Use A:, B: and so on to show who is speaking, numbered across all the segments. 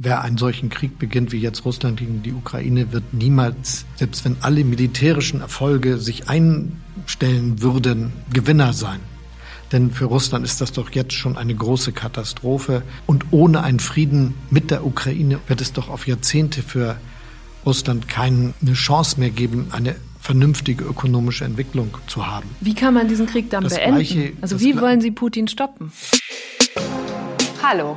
A: Wer einen solchen Krieg beginnt wie jetzt Russland gegen die Ukraine, wird niemals, selbst wenn alle militärischen Erfolge sich einstellen würden, Gewinner sein. Denn für Russland ist das doch jetzt schon eine große Katastrophe. Und ohne einen Frieden mit der Ukraine wird es doch auf Jahrzehnte für Russland keine Chance mehr geben, eine vernünftige ökonomische Entwicklung zu haben.
B: Wie kann man diesen Krieg dann das beenden? Gleiche, also wie wollen Sie Putin stoppen? Hallo,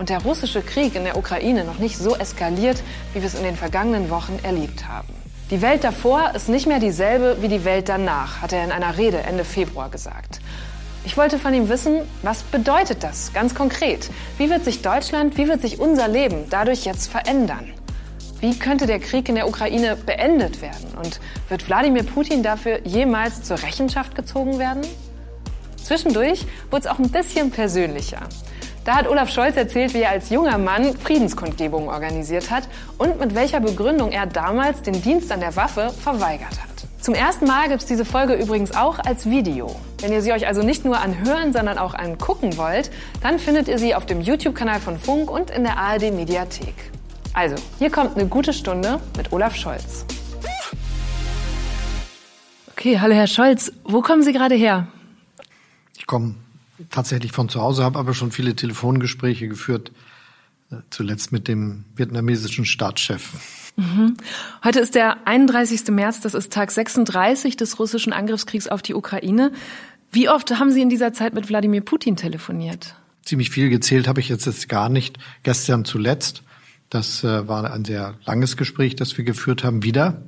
B: und der russische Krieg in der Ukraine noch nicht so eskaliert, wie wir es in den vergangenen Wochen erlebt haben. Die Welt davor ist nicht mehr dieselbe wie die Welt danach, hat er in einer Rede Ende Februar gesagt. Ich wollte von ihm wissen, was bedeutet das ganz konkret? Wie wird sich Deutschland, wie wird sich unser Leben dadurch jetzt verändern? Wie könnte der Krieg in der Ukraine beendet werden? Und wird Wladimir Putin dafür jemals zur Rechenschaft gezogen werden? Zwischendurch wurde es auch ein bisschen persönlicher. Da hat Olaf Scholz erzählt, wie er als junger Mann Friedenskundgebungen organisiert hat und mit welcher Begründung er damals den Dienst an der Waffe verweigert hat. Zum ersten Mal gibt es diese Folge übrigens auch als Video. Wenn ihr sie euch also nicht nur anhören, sondern auch angucken wollt, dann findet ihr sie auf dem YouTube-Kanal von Funk und in der ARD Mediathek. Also, hier kommt eine gute Stunde mit Olaf Scholz. Okay, hallo Herr Scholz, wo kommen Sie gerade her?
A: Ich komme tatsächlich von zu Hause, habe aber schon viele Telefongespräche geführt, äh, zuletzt mit dem vietnamesischen Staatschef.
B: Mhm. Heute ist der 31. März, das ist Tag 36 des russischen Angriffskriegs auf die Ukraine. Wie oft haben Sie in dieser Zeit mit Wladimir Putin telefoniert?
A: Ziemlich viel gezählt habe ich jetzt, jetzt gar nicht. Gestern zuletzt. Das äh, war ein sehr langes Gespräch, das wir geführt haben, wieder.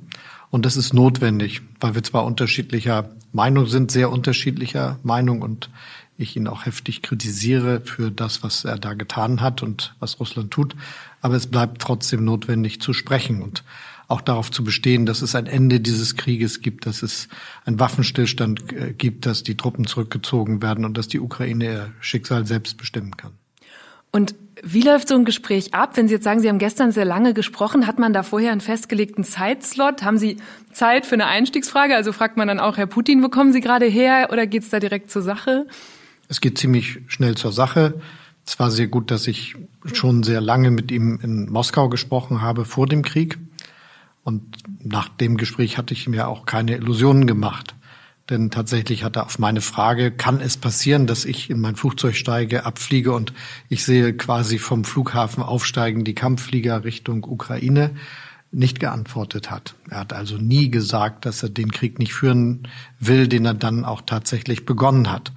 A: Und das ist notwendig, weil wir zwar unterschiedlicher Meinung sind, sehr unterschiedlicher Meinung und ich ihn auch heftig kritisiere für das, was er da getan hat und was Russland tut. Aber es bleibt trotzdem notwendig zu sprechen und auch darauf zu bestehen, dass es ein Ende dieses Krieges gibt, dass es einen Waffenstillstand äh, gibt, dass die Truppen zurückgezogen werden und dass die Ukraine ihr Schicksal selbst bestimmen kann.
B: Und wie läuft so ein Gespräch ab? Wenn Sie jetzt sagen, Sie haben gestern sehr lange gesprochen, hat man da vorher einen festgelegten Zeitslot? Haben Sie Zeit für eine Einstiegsfrage? Also fragt man dann auch, Herr Putin, wo kommen Sie gerade her oder geht es da direkt zur Sache?
A: Es geht ziemlich schnell zur Sache. Es war sehr gut, dass ich schon sehr lange mit ihm in Moskau gesprochen habe vor dem Krieg. Und nach dem Gespräch hatte ich mir auch keine Illusionen gemacht. Denn tatsächlich hat er auf meine Frage, kann es passieren, dass ich in mein Flugzeug steige, abfliege und ich sehe quasi vom Flughafen aufsteigen die Kampfflieger Richtung Ukraine, nicht geantwortet hat. Er hat also nie gesagt, dass er den Krieg nicht führen will, den er dann auch tatsächlich begonnen hat.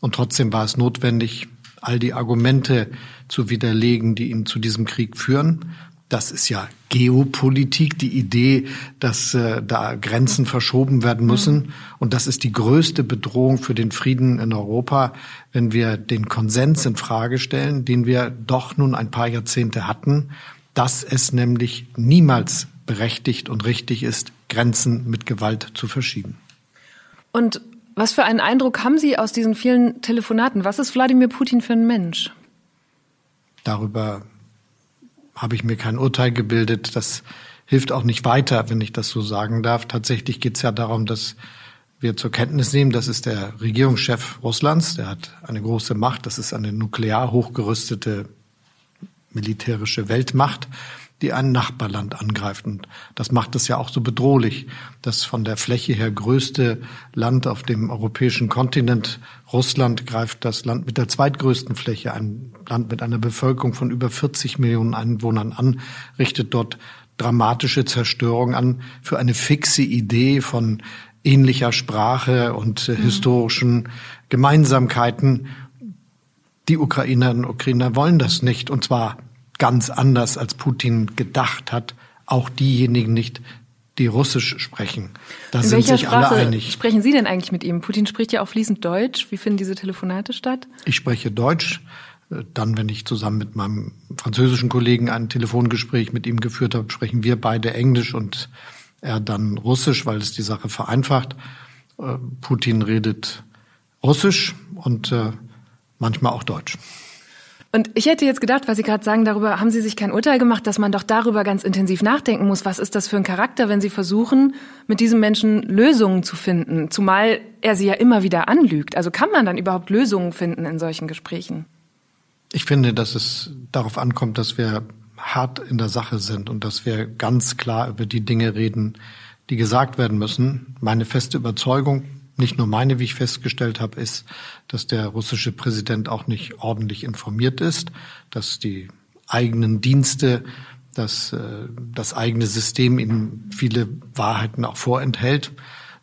A: Und trotzdem war es notwendig, all die Argumente zu widerlegen, die ihn zu diesem Krieg führen. Das ist ja Geopolitik, die Idee, dass äh, da Grenzen verschoben werden müssen. Mhm. Und das ist die größte Bedrohung für den Frieden in Europa, wenn wir den Konsens in Frage stellen, den wir doch nun ein paar Jahrzehnte hatten, dass es nämlich niemals berechtigt und richtig ist, Grenzen mit Gewalt zu verschieben.
B: Und was für einen Eindruck haben Sie aus diesen vielen Telefonaten? Was ist Wladimir Putin für ein Mensch?
A: Darüber habe ich mir kein Urteil gebildet. Das hilft auch nicht weiter, wenn ich das so sagen darf. Tatsächlich geht es ja darum, dass wir zur Kenntnis nehmen, das ist der Regierungschef Russlands, der hat eine große Macht, das ist eine nuklear hochgerüstete militärische Weltmacht die ein Nachbarland angreift. Und das macht es ja auch so bedrohlich. Das von der Fläche her größte Land auf dem europäischen Kontinent, Russland, greift das Land mit der zweitgrößten Fläche, ein Land mit einer Bevölkerung von über 40 Millionen Einwohnern an, richtet dort dramatische Zerstörung an für eine fixe Idee von ähnlicher Sprache und äh, mhm. historischen Gemeinsamkeiten. Die Ukrainerinnen und Ukrainer wollen das nicht, und zwar ganz anders, als Putin gedacht hat. Auch diejenigen nicht, die Russisch sprechen.
B: Da In sind sich Sprache alle einig. Sprechen Sie denn eigentlich mit ihm? Putin spricht ja auch fließend Deutsch. Wie finden diese Telefonate statt?
A: Ich spreche Deutsch. Äh, dann, wenn ich zusammen mit meinem französischen Kollegen ein Telefongespräch mit ihm geführt habe, sprechen wir beide Englisch und er dann Russisch, weil es die Sache vereinfacht. Äh, Putin redet Russisch und äh, manchmal auch Deutsch.
B: Und ich hätte jetzt gedacht, was Sie gerade sagen, darüber haben Sie sich kein Urteil gemacht, dass man doch darüber ganz intensiv nachdenken muss. Was ist das für ein Charakter, wenn Sie versuchen, mit diesem Menschen Lösungen zu finden? Zumal er Sie ja immer wieder anlügt. Also kann man dann überhaupt Lösungen finden in solchen Gesprächen?
A: Ich finde, dass es darauf ankommt, dass wir hart in der Sache sind und dass wir ganz klar über die Dinge reden, die gesagt werden müssen. Meine feste Überzeugung, nicht nur meine, wie ich festgestellt habe, ist, dass der russische Präsident auch nicht ordentlich informiert ist, dass die eigenen Dienste, dass äh, das eigene System ihnen viele Wahrheiten auch vorenthält.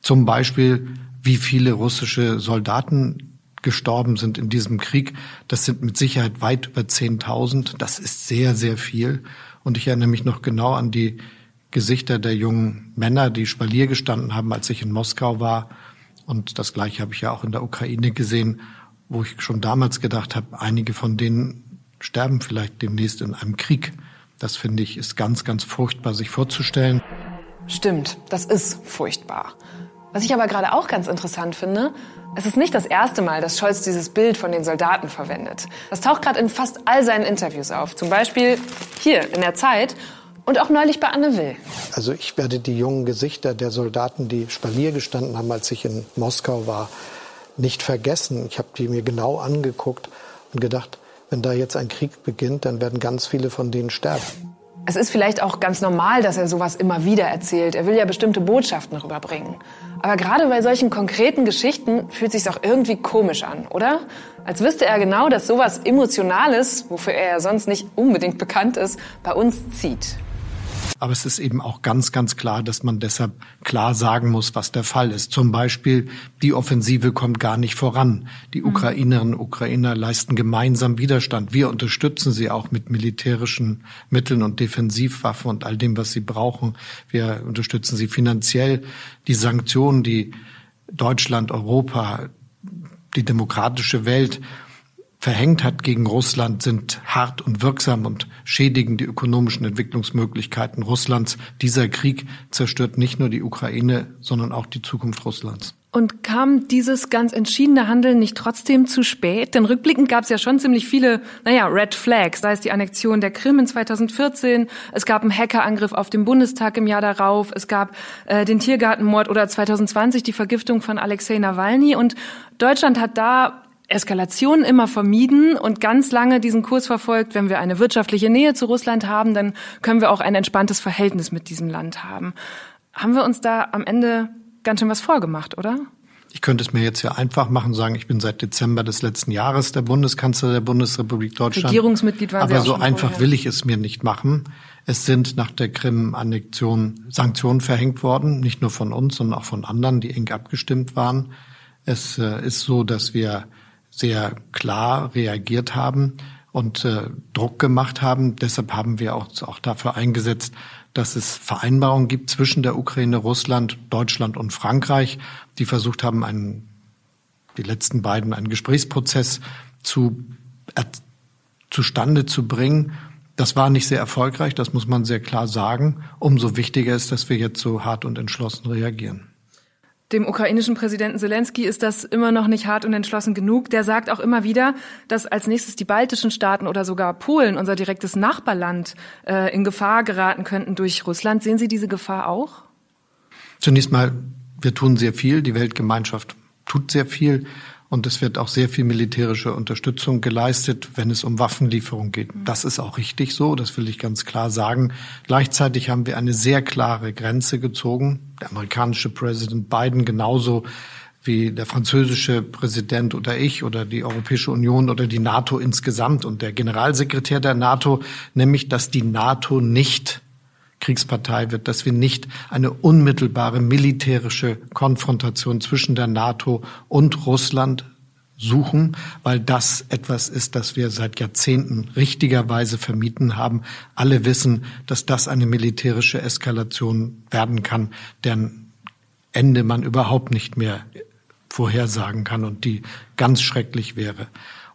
A: Zum Beispiel, wie viele russische Soldaten gestorben sind in diesem Krieg. Das sind mit Sicherheit weit über 10.000. Das ist sehr, sehr viel. Und ich erinnere mich noch genau an die Gesichter der jungen Männer, die Spalier gestanden haben, als ich in Moskau war und das Gleiche habe ich ja auch in der Ukraine gesehen, wo ich schon damals gedacht habe, einige von denen sterben vielleicht demnächst in einem Krieg. Das finde ich ist ganz, ganz furchtbar, sich vorzustellen.
B: Stimmt, das ist furchtbar. Was ich aber gerade auch ganz interessant finde, es ist nicht das erste Mal, dass Scholz dieses Bild von den Soldaten verwendet. Das taucht gerade in fast all seinen Interviews auf. Zum Beispiel hier in der Zeit und auch neulich bei Anne Will.
A: Also ich werde die jungen Gesichter der Soldaten, die Spalier gestanden haben, als ich in Moskau war, nicht vergessen. Ich habe die mir genau angeguckt und gedacht, wenn da jetzt ein Krieg beginnt, dann werden ganz viele von denen sterben.
B: Es ist vielleicht auch ganz normal, dass er sowas immer wieder erzählt. Er will ja bestimmte Botschaften rüberbringen. Aber gerade bei solchen konkreten Geschichten fühlt sich auch irgendwie komisch an, oder? Als wüsste er genau, dass sowas Emotionales, wofür er ja sonst nicht unbedingt bekannt ist, bei uns zieht.
A: Aber es ist eben auch ganz, ganz klar, dass man deshalb klar sagen muss, was der Fall ist. Zum Beispiel, die Offensive kommt gar nicht voran. Die mhm. Ukrainerinnen und Ukrainer leisten gemeinsam Widerstand. Wir unterstützen sie auch mit militärischen Mitteln und Defensivwaffen und all dem, was sie brauchen. Wir unterstützen sie finanziell. Die Sanktionen, die Deutschland, Europa, die demokratische Welt verhängt hat gegen Russland, sind hart und wirksam und schädigen die ökonomischen Entwicklungsmöglichkeiten Russlands. Dieser Krieg zerstört nicht nur die Ukraine, sondern auch die Zukunft Russlands.
B: Und kam dieses ganz entschiedene Handeln nicht trotzdem zu spät? Denn rückblickend gab es ja schon ziemlich viele, naja, Red Flags, sei es die Annexion der Krim in 2014, es gab einen Hackerangriff auf den Bundestag im Jahr darauf, es gab äh, den Tiergartenmord oder 2020 die Vergiftung von Alexei Nawalny. Und Deutschland hat da Eskalation immer vermieden und ganz lange diesen Kurs verfolgt, wenn wir eine wirtschaftliche Nähe zu Russland haben, dann können wir auch ein entspanntes Verhältnis mit diesem Land haben. Haben wir uns da am Ende ganz schön was vorgemacht, oder?
A: Ich könnte es mir jetzt ja einfach machen, sagen, ich bin seit Dezember des letzten Jahres der Bundeskanzler der Bundesrepublik Deutschland.
B: Regierungsmitglied waren
A: Aber so einfach vorher. will ich es mir nicht machen. Es sind nach der Krim-Annexion Sanktionen verhängt worden, nicht nur von uns, sondern auch von anderen, die eng abgestimmt waren. Es äh, ist so, dass wir sehr klar reagiert haben und äh, Druck gemacht haben. Deshalb haben wir auch, auch dafür eingesetzt, dass es Vereinbarungen gibt zwischen der Ukraine, Russland, Deutschland und Frankreich, die versucht haben, einen, die letzten beiden einen Gesprächsprozess zu, äh, zustande zu bringen. Das war nicht sehr erfolgreich, das muss man sehr klar sagen. Umso wichtiger ist, dass wir jetzt so hart und entschlossen reagieren.
B: Dem ukrainischen Präsidenten Zelensky ist das immer noch nicht hart und entschlossen genug. Der sagt auch immer wieder, dass als nächstes die baltischen Staaten oder sogar Polen, unser direktes Nachbarland, äh, in Gefahr geraten könnten durch Russland. Sehen Sie diese Gefahr auch?
A: Zunächst mal, wir tun sehr viel. Die Weltgemeinschaft tut sehr viel. Und es wird auch sehr viel militärische Unterstützung geleistet, wenn es um Waffenlieferung geht. Mhm. Das ist auch richtig so, das will ich ganz klar sagen. Gleichzeitig haben wir eine sehr klare Grenze gezogen. Der amerikanische Präsident Biden genauso wie der französische Präsident oder ich oder die Europäische Union oder die NATO insgesamt und der Generalsekretär der NATO, nämlich dass die NATO nicht Kriegspartei wird, dass wir nicht eine unmittelbare militärische Konfrontation zwischen der NATO und Russland suchen, weil das etwas ist, das wir seit Jahrzehnten richtigerweise vermieden haben. Alle wissen, dass das eine militärische Eskalation werden kann, deren Ende man überhaupt nicht mehr vorhersagen kann und die ganz schrecklich wäre.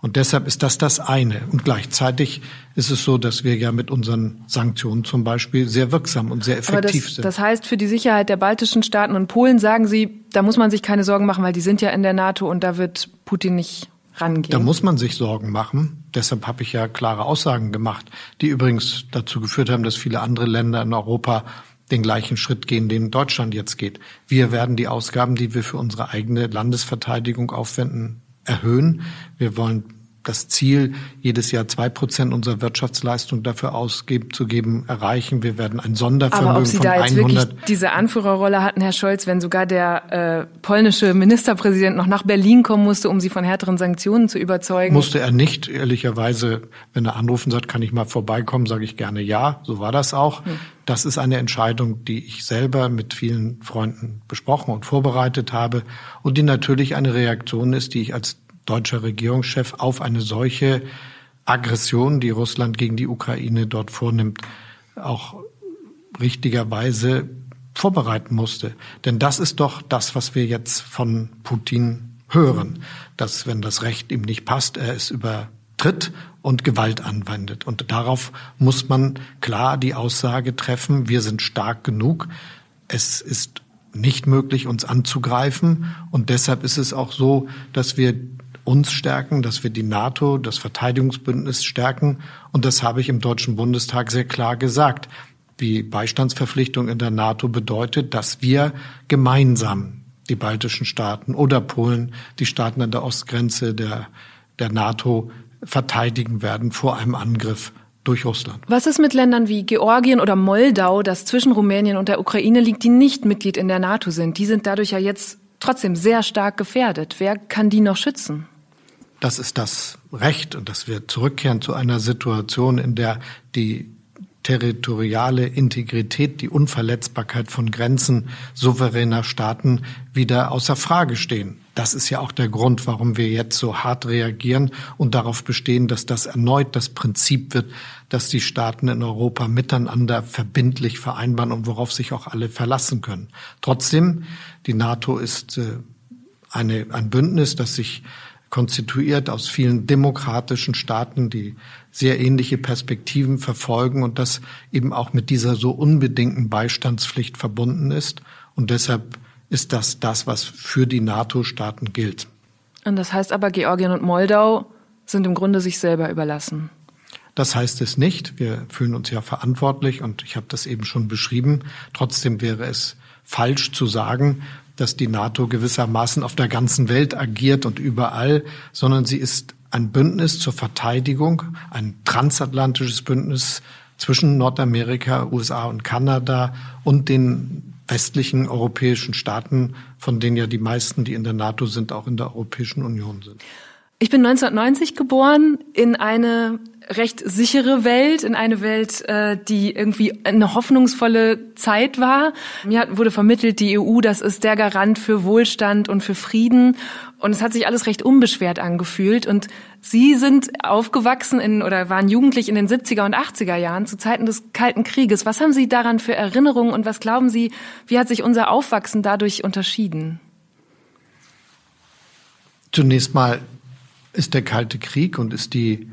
A: Und deshalb ist das das eine. Und gleichzeitig ist es so, dass wir ja mit unseren Sanktionen zum Beispiel sehr wirksam und sehr effektiv
B: das,
A: sind.
B: Das heißt, für die Sicherheit der baltischen Staaten und Polen sagen Sie, da muss man sich keine Sorgen machen, weil die sind ja in der NATO und da wird Putin nicht rangehen.
A: Da muss man sich Sorgen machen. Deshalb habe ich ja klare Aussagen gemacht, die übrigens dazu geführt haben, dass viele andere Länder in Europa den gleichen Schritt gehen, den Deutschland jetzt geht. Wir werden die Ausgaben, die wir für unsere eigene Landesverteidigung aufwenden, erhöhen. Wir wollen das Ziel, jedes Jahr zwei Prozent unserer Wirtschaftsleistung dafür ausgeben, zu geben, erreichen. Wir werden ein Sondervermögen
B: Aber ob Sie
A: von
B: da jetzt
A: 100
B: wirklich diese Anführerrolle hatten, Herr Scholz, wenn sogar der äh, polnische Ministerpräsident noch nach Berlin kommen musste, um Sie von härteren Sanktionen zu überzeugen?
A: Musste er nicht, ehrlicherweise. Wenn er anrufen sagt, kann ich mal vorbeikommen, sage ich gerne ja. So war das auch. Hm. Das ist eine Entscheidung, die ich selber mit vielen Freunden besprochen und vorbereitet habe und die natürlich eine Reaktion ist, die ich als deutscher Regierungschef auf eine solche Aggression, die Russland gegen die Ukraine dort vornimmt, auch richtigerweise vorbereiten musste. Denn das ist doch das, was wir jetzt von Putin hören, dass wenn das Recht ihm nicht passt, er es übertritt und Gewalt anwendet. Und darauf muss man klar die Aussage treffen, wir sind stark genug. Es ist nicht möglich, uns anzugreifen. Und deshalb ist es auch so, dass wir uns stärken, dass wir die NATO, das Verteidigungsbündnis stärken. Und das habe ich im Deutschen Bundestag sehr klar gesagt. Die Beistandsverpflichtung in der NATO bedeutet, dass wir gemeinsam die baltischen Staaten oder Polen, die Staaten an der Ostgrenze der, der NATO verteidigen werden vor einem Angriff durch Russland.
B: Was ist mit Ländern wie Georgien oder Moldau, das zwischen Rumänien und der Ukraine liegt, die nicht Mitglied in der NATO sind? Die sind dadurch ja jetzt trotzdem sehr stark gefährdet. Wer kann die noch schützen?
A: Das ist das Recht und dass wir zurückkehren zu einer Situation, in der die territoriale Integrität, die Unverletzbarkeit von Grenzen souveräner Staaten wieder außer Frage stehen. Das ist ja auch der Grund, warum wir jetzt so hart reagieren und darauf bestehen, dass das erneut das Prinzip wird, dass die Staaten in Europa miteinander verbindlich vereinbaren und worauf sich auch alle verlassen können. Trotzdem, die NATO ist äh, eine, ein Bündnis, das sich konstituiert aus vielen demokratischen Staaten, die sehr ähnliche Perspektiven verfolgen und das eben auch mit dieser so unbedingten Beistandspflicht verbunden ist. Und deshalb ist das das, was für die NATO-Staaten gilt.
B: Und das heißt aber, Georgien und Moldau sind im Grunde sich selber überlassen.
A: Das heißt es nicht. Wir fühlen uns ja verantwortlich und ich habe das eben schon beschrieben. Trotzdem wäre es falsch zu sagen, dass die NATO gewissermaßen auf der ganzen Welt agiert und überall, sondern sie ist ein Bündnis zur Verteidigung, ein transatlantisches Bündnis zwischen Nordamerika, USA und Kanada und den westlichen europäischen Staaten, von denen ja die meisten, die in der NATO sind, auch in der Europäischen Union sind.
B: Ich bin 1990 geboren in eine recht sichere Welt, in eine Welt, äh, die irgendwie eine hoffnungsvolle Zeit war. Mir wurde vermittelt, die EU, das ist der Garant für Wohlstand und für Frieden. Und es hat sich alles recht unbeschwert angefühlt. Und Sie sind aufgewachsen in oder waren jugendlich in den 70er und 80er Jahren zu Zeiten des Kalten Krieges. Was haben Sie daran für Erinnerungen und was glauben Sie, wie hat sich unser Aufwachsen dadurch unterschieden?
A: Zunächst mal ist der Kalte Krieg und ist die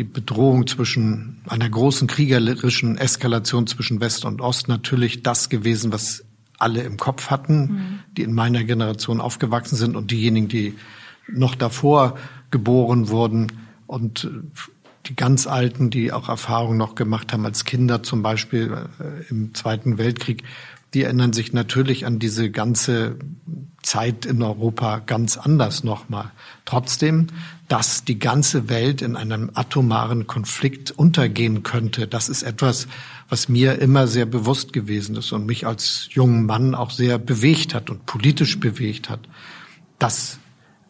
A: die Bedrohung zwischen einer großen kriegerischen Eskalation zwischen West und Ost natürlich das gewesen, was alle im Kopf hatten, mhm. die in meiner Generation aufgewachsen sind und diejenigen, die noch davor geboren wurden und die ganz Alten, die auch Erfahrungen noch gemacht haben als Kinder, zum Beispiel äh, im Zweiten Weltkrieg, die erinnern sich natürlich an diese ganze Zeit in Europa ganz anders nochmal. Trotzdem, dass die ganze Welt in einem atomaren Konflikt untergehen könnte, das ist etwas, was mir immer sehr bewusst gewesen ist und mich als jungen Mann auch sehr bewegt hat und politisch bewegt hat. Dass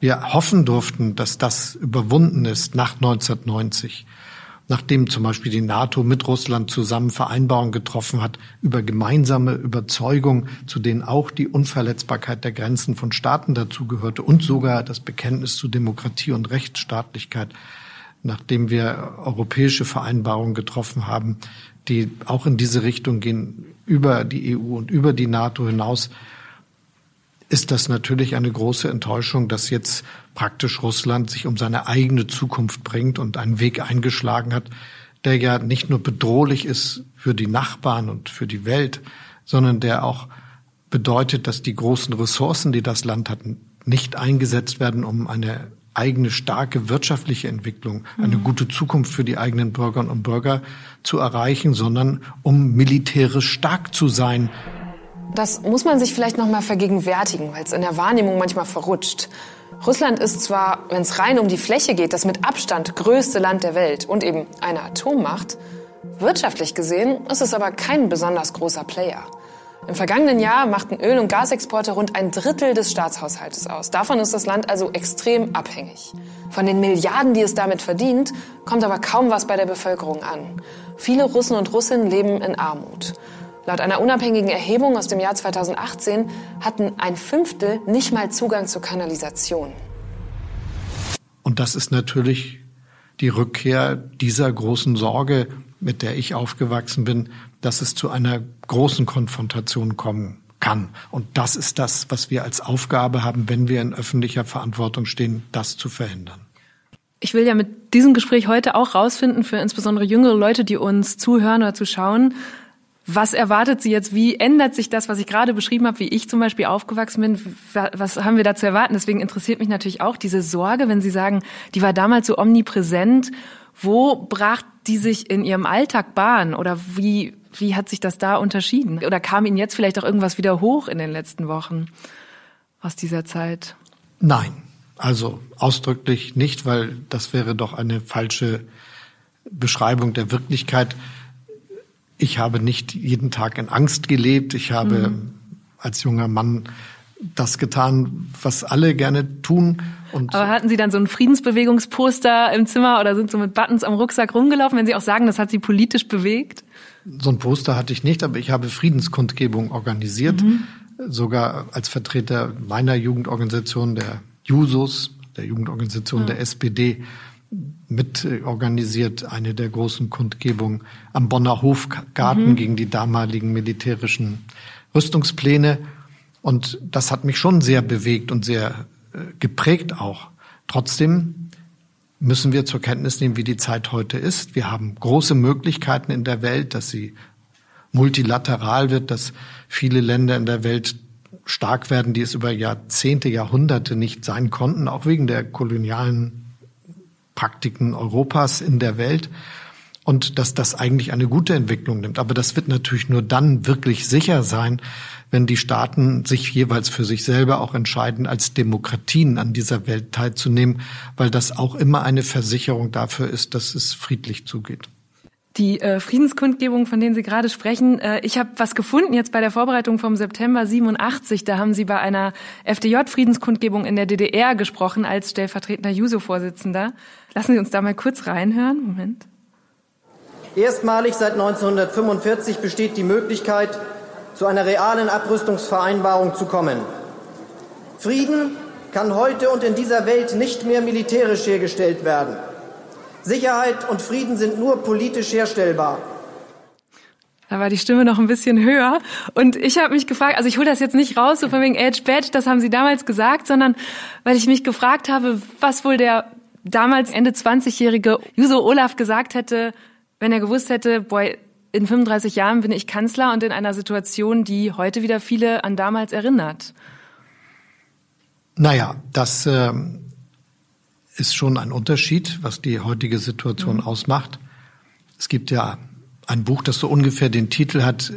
A: wir hoffen durften, dass das überwunden ist nach 1990 nachdem zum Beispiel die NATO mit Russland zusammen Vereinbarungen getroffen hat über gemeinsame Überzeugung, zu denen auch die Unverletzbarkeit der Grenzen von Staaten dazugehörte und sogar das Bekenntnis zu Demokratie und Rechtsstaatlichkeit, nachdem wir europäische Vereinbarungen getroffen haben, die auch in diese Richtung gehen, über die EU und über die NATO hinaus, ist das natürlich eine große Enttäuschung, dass jetzt praktisch Russland sich um seine eigene Zukunft bringt und einen Weg eingeschlagen hat, der ja nicht nur bedrohlich ist für die Nachbarn und für die Welt, sondern der auch bedeutet, dass die großen Ressourcen, die das Land hat, nicht eingesetzt werden, um eine eigene starke wirtschaftliche Entwicklung, eine mhm. gute Zukunft für die eigenen Bürgerinnen und Bürger zu erreichen, sondern um militärisch stark zu sein,
B: das muss man sich vielleicht noch mal vergegenwärtigen, weil es in der Wahrnehmung manchmal verrutscht. Russland ist zwar, wenn es rein um die Fläche geht, das mit Abstand größte Land der Welt und eben eine Atommacht. Wirtschaftlich gesehen ist es aber kein besonders großer Player. Im vergangenen Jahr machten Öl- und Gasexporte rund ein Drittel des Staatshaushaltes aus. Davon ist das Land also extrem abhängig. Von den Milliarden, die es damit verdient, kommt aber kaum was bei der Bevölkerung an. Viele Russen und Russinnen leben in Armut. Laut einer unabhängigen Erhebung aus dem Jahr 2018 hatten ein Fünftel nicht mal Zugang zur Kanalisation.
A: Und das ist natürlich die Rückkehr dieser großen Sorge, mit der ich aufgewachsen bin, dass es zu einer großen Konfrontation kommen kann. Und das ist das, was wir als Aufgabe haben, wenn wir in öffentlicher Verantwortung stehen, das zu verhindern.
B: Ich will ja mit diesem Gespräch heute auch rausfinden, für insbesondere jüngere Leute, die uns zuhören oder zuschauen, was erwartet Sie jetzt? Wie ändert sich das, was ich gerade beschrieben habe, wie ich zum Beispiel aufgewachsen bin? Was haben wir da zu erwarten? Deswegen interessiert mich natürlich auch diese Sorge, wenn Sie sagen, die war damals so omnipräsent. Wo brach die sich in Ihrem Alltag Bahn? Oder wie, wie hat sich das da unterschieden? Oder kam Ihnen jetzt vielleicht auch irgendwas wieder hoch in den letzten Wochen aus dieser Zeit?
A: Nein, also ausdrücklich nicht, weil das wäre doch eine falsche Beschreibung der Wirklichkeit. Ich habe nicht jeden Tag in Angst gelebt. Ich habe mhm. als junger Mann das getan, was alle gerne tun.
B: Und Aber hatten Sie dann so ein Friedensbewegungsposter im Zimmer oder sind so mit Buttons am Rucksack rumgelaufen, wenn Sie auch sagen, das hat Sie politisch bewegt?
A: So ein Poster hatte ich nicht, aber ich habe Friedenskundgebung organisiert, mhm. sogar als Vertreter meiner Jugendorganisation, der Jusos, der Jugendorganisation ja. der SPD mit organisiert, eine der großen Kundgebungen am Bonner Hofgarten mhm. gegen die damaligen militärischen Rüstungspläne. Und das hat mich schon sehr bewegt und sehr äh, geprägt auch. Trotzdem müssen wir zur Kenntnis nehmen, wie die Zeit heute ist. Wir haben große Möglichkeiten in der Welt, dass sie multilateral wird, dass viele Länder in der Welt stark werden, die es über Jahrzehnte, Jahrhunderte nicht sein konnten, auch wegen der kolonialen Praktiken Europas in der Welt und dass das eigentlich eine gute Entwicklung nimmt. Aber das wird natürlich nur dann wirklich sicher sein, wenn die Staaten sich jeweils für sich selber auch entscheiden, als Demokratien an dieser Welt teilzunehmen, weil das auch immer eine Versicherung dafür ist, dass es friedlich zugeht.
B: Die äh, Friedenskundgebung, von denen Sie gerade sprechen, äh, ich habe was gefunden jetzt bei der Vorbereitung vom September 87. Da haben Sie bei einer FDJ-Friedenskundgebung in der DDR gesprochen als stellvertretender JUSO-Vorsitzender. Lassen Sie uns da mal kurz reinhören. Moment.
C: Erstmalig seit 1945 besteht die Möglichkeit, zu einer realen Abrüstungsvereinbarung zu kommen. Frieden kann heute und in dieser Welt nicht mehr militärisch hergestellt werden. Sicherheit und Frieden sind nur politisch herstellbar.
B: Da war die Stimme noch ein bisschen höher. Und ich habe mich gefragt, also ich hole das jetzt nicht raus, so von wegen Age Badge, das haben Sie damals gesagt, sondern weil ich mich gefragt habe, was wohl der damals Ende 20-jährige Juso Olaf gesagt hätte, wenn er gewusst hätte, boy, in 35 Jahren bin ich Kanzler und in einer Situation, die heute wieder viele an damals erinnert.
A: Naja, das äh, ist schon ein Unterschied, was die heutige Situation mhm. ausmacht. Es gibt ja ein Buch, das so ungefähr den Titel hat,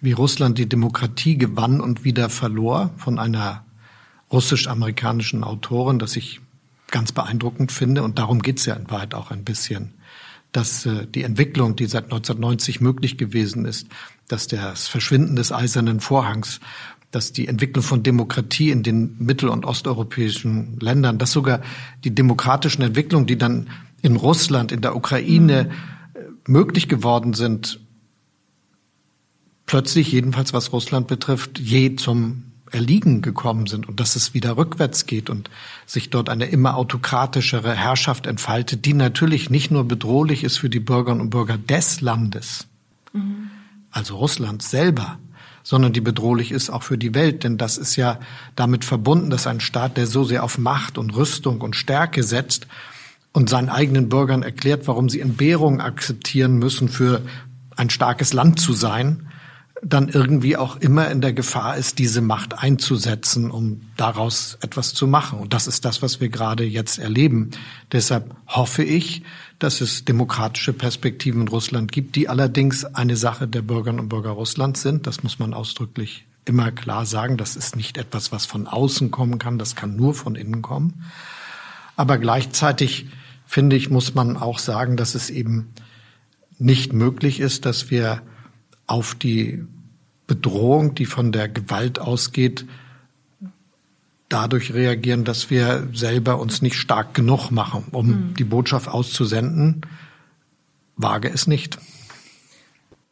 A: wie Russland die Demokratie gewann und wieder verlor, von einer russisch-amerikanischen Autorin, das ich ganz beeindruckend finde. Und darum geht's ja in Wahrheit auch ein bisschen, dass äh, die Entwicklung, die seit 1990 möglich gewesen ist, dass das Verschwinden des eisernen Vorhangs dass die Entwicklung von Demokratie in den mittel- und osteuropäischen Ländern, dass sogar die demokratischen Entwicklungen, die dann in Russland, in der Ukraine mhm. möglich geworden sind, plötzlich, jedenfalls was Russland betrifft, je zum Erliegen gekommen sind und dass es wieder rückwärts geht und sich dort eine immer autokratischere Herrschaft entfaltet, die natürlich nicht nur bedrohlich ist für die Bürgerinnen und Bürger des Landes, mhm. also Russlands selber, sondern die bedrohlich ist auch für die Welt. Denn das ist ja damit verbunden, dass ein Staat, der so sehr auf Macht und Rüstung und Stärke setzt und seinen eigenen Bürgern erklärt, warum sie Entbehrungen akzeptieren müssen, für ein starkes Land zu sein, dann irgendwie auch immer in der Gefahr ist, diese Macht einzusetzen, um daraus etwas zu machen. Und das ist das, was wir gerade jetzt erleben. Deshalb hoffe ich, dass es demokratische Perspektiven in Russland gibt, die allerdings eine Sache der Bürgerinnen und Bürger Russlands sind. Das muss man ausdrücklich immer klar sagen. Das ist nicht etwas, was von außen kommen kann. Das kann nur von innen kommen. Aber gleichzeitig, finde ich, muss man auch sagen, dass es eben nicht möglich ist, dass wir auf die Bedrohung, die von der Gewalt ausgeht, dadurch reagieren, dass wir selber uns nicht stark genug machen, um mhm. die Botschaft auszusenden. Wage es nicht.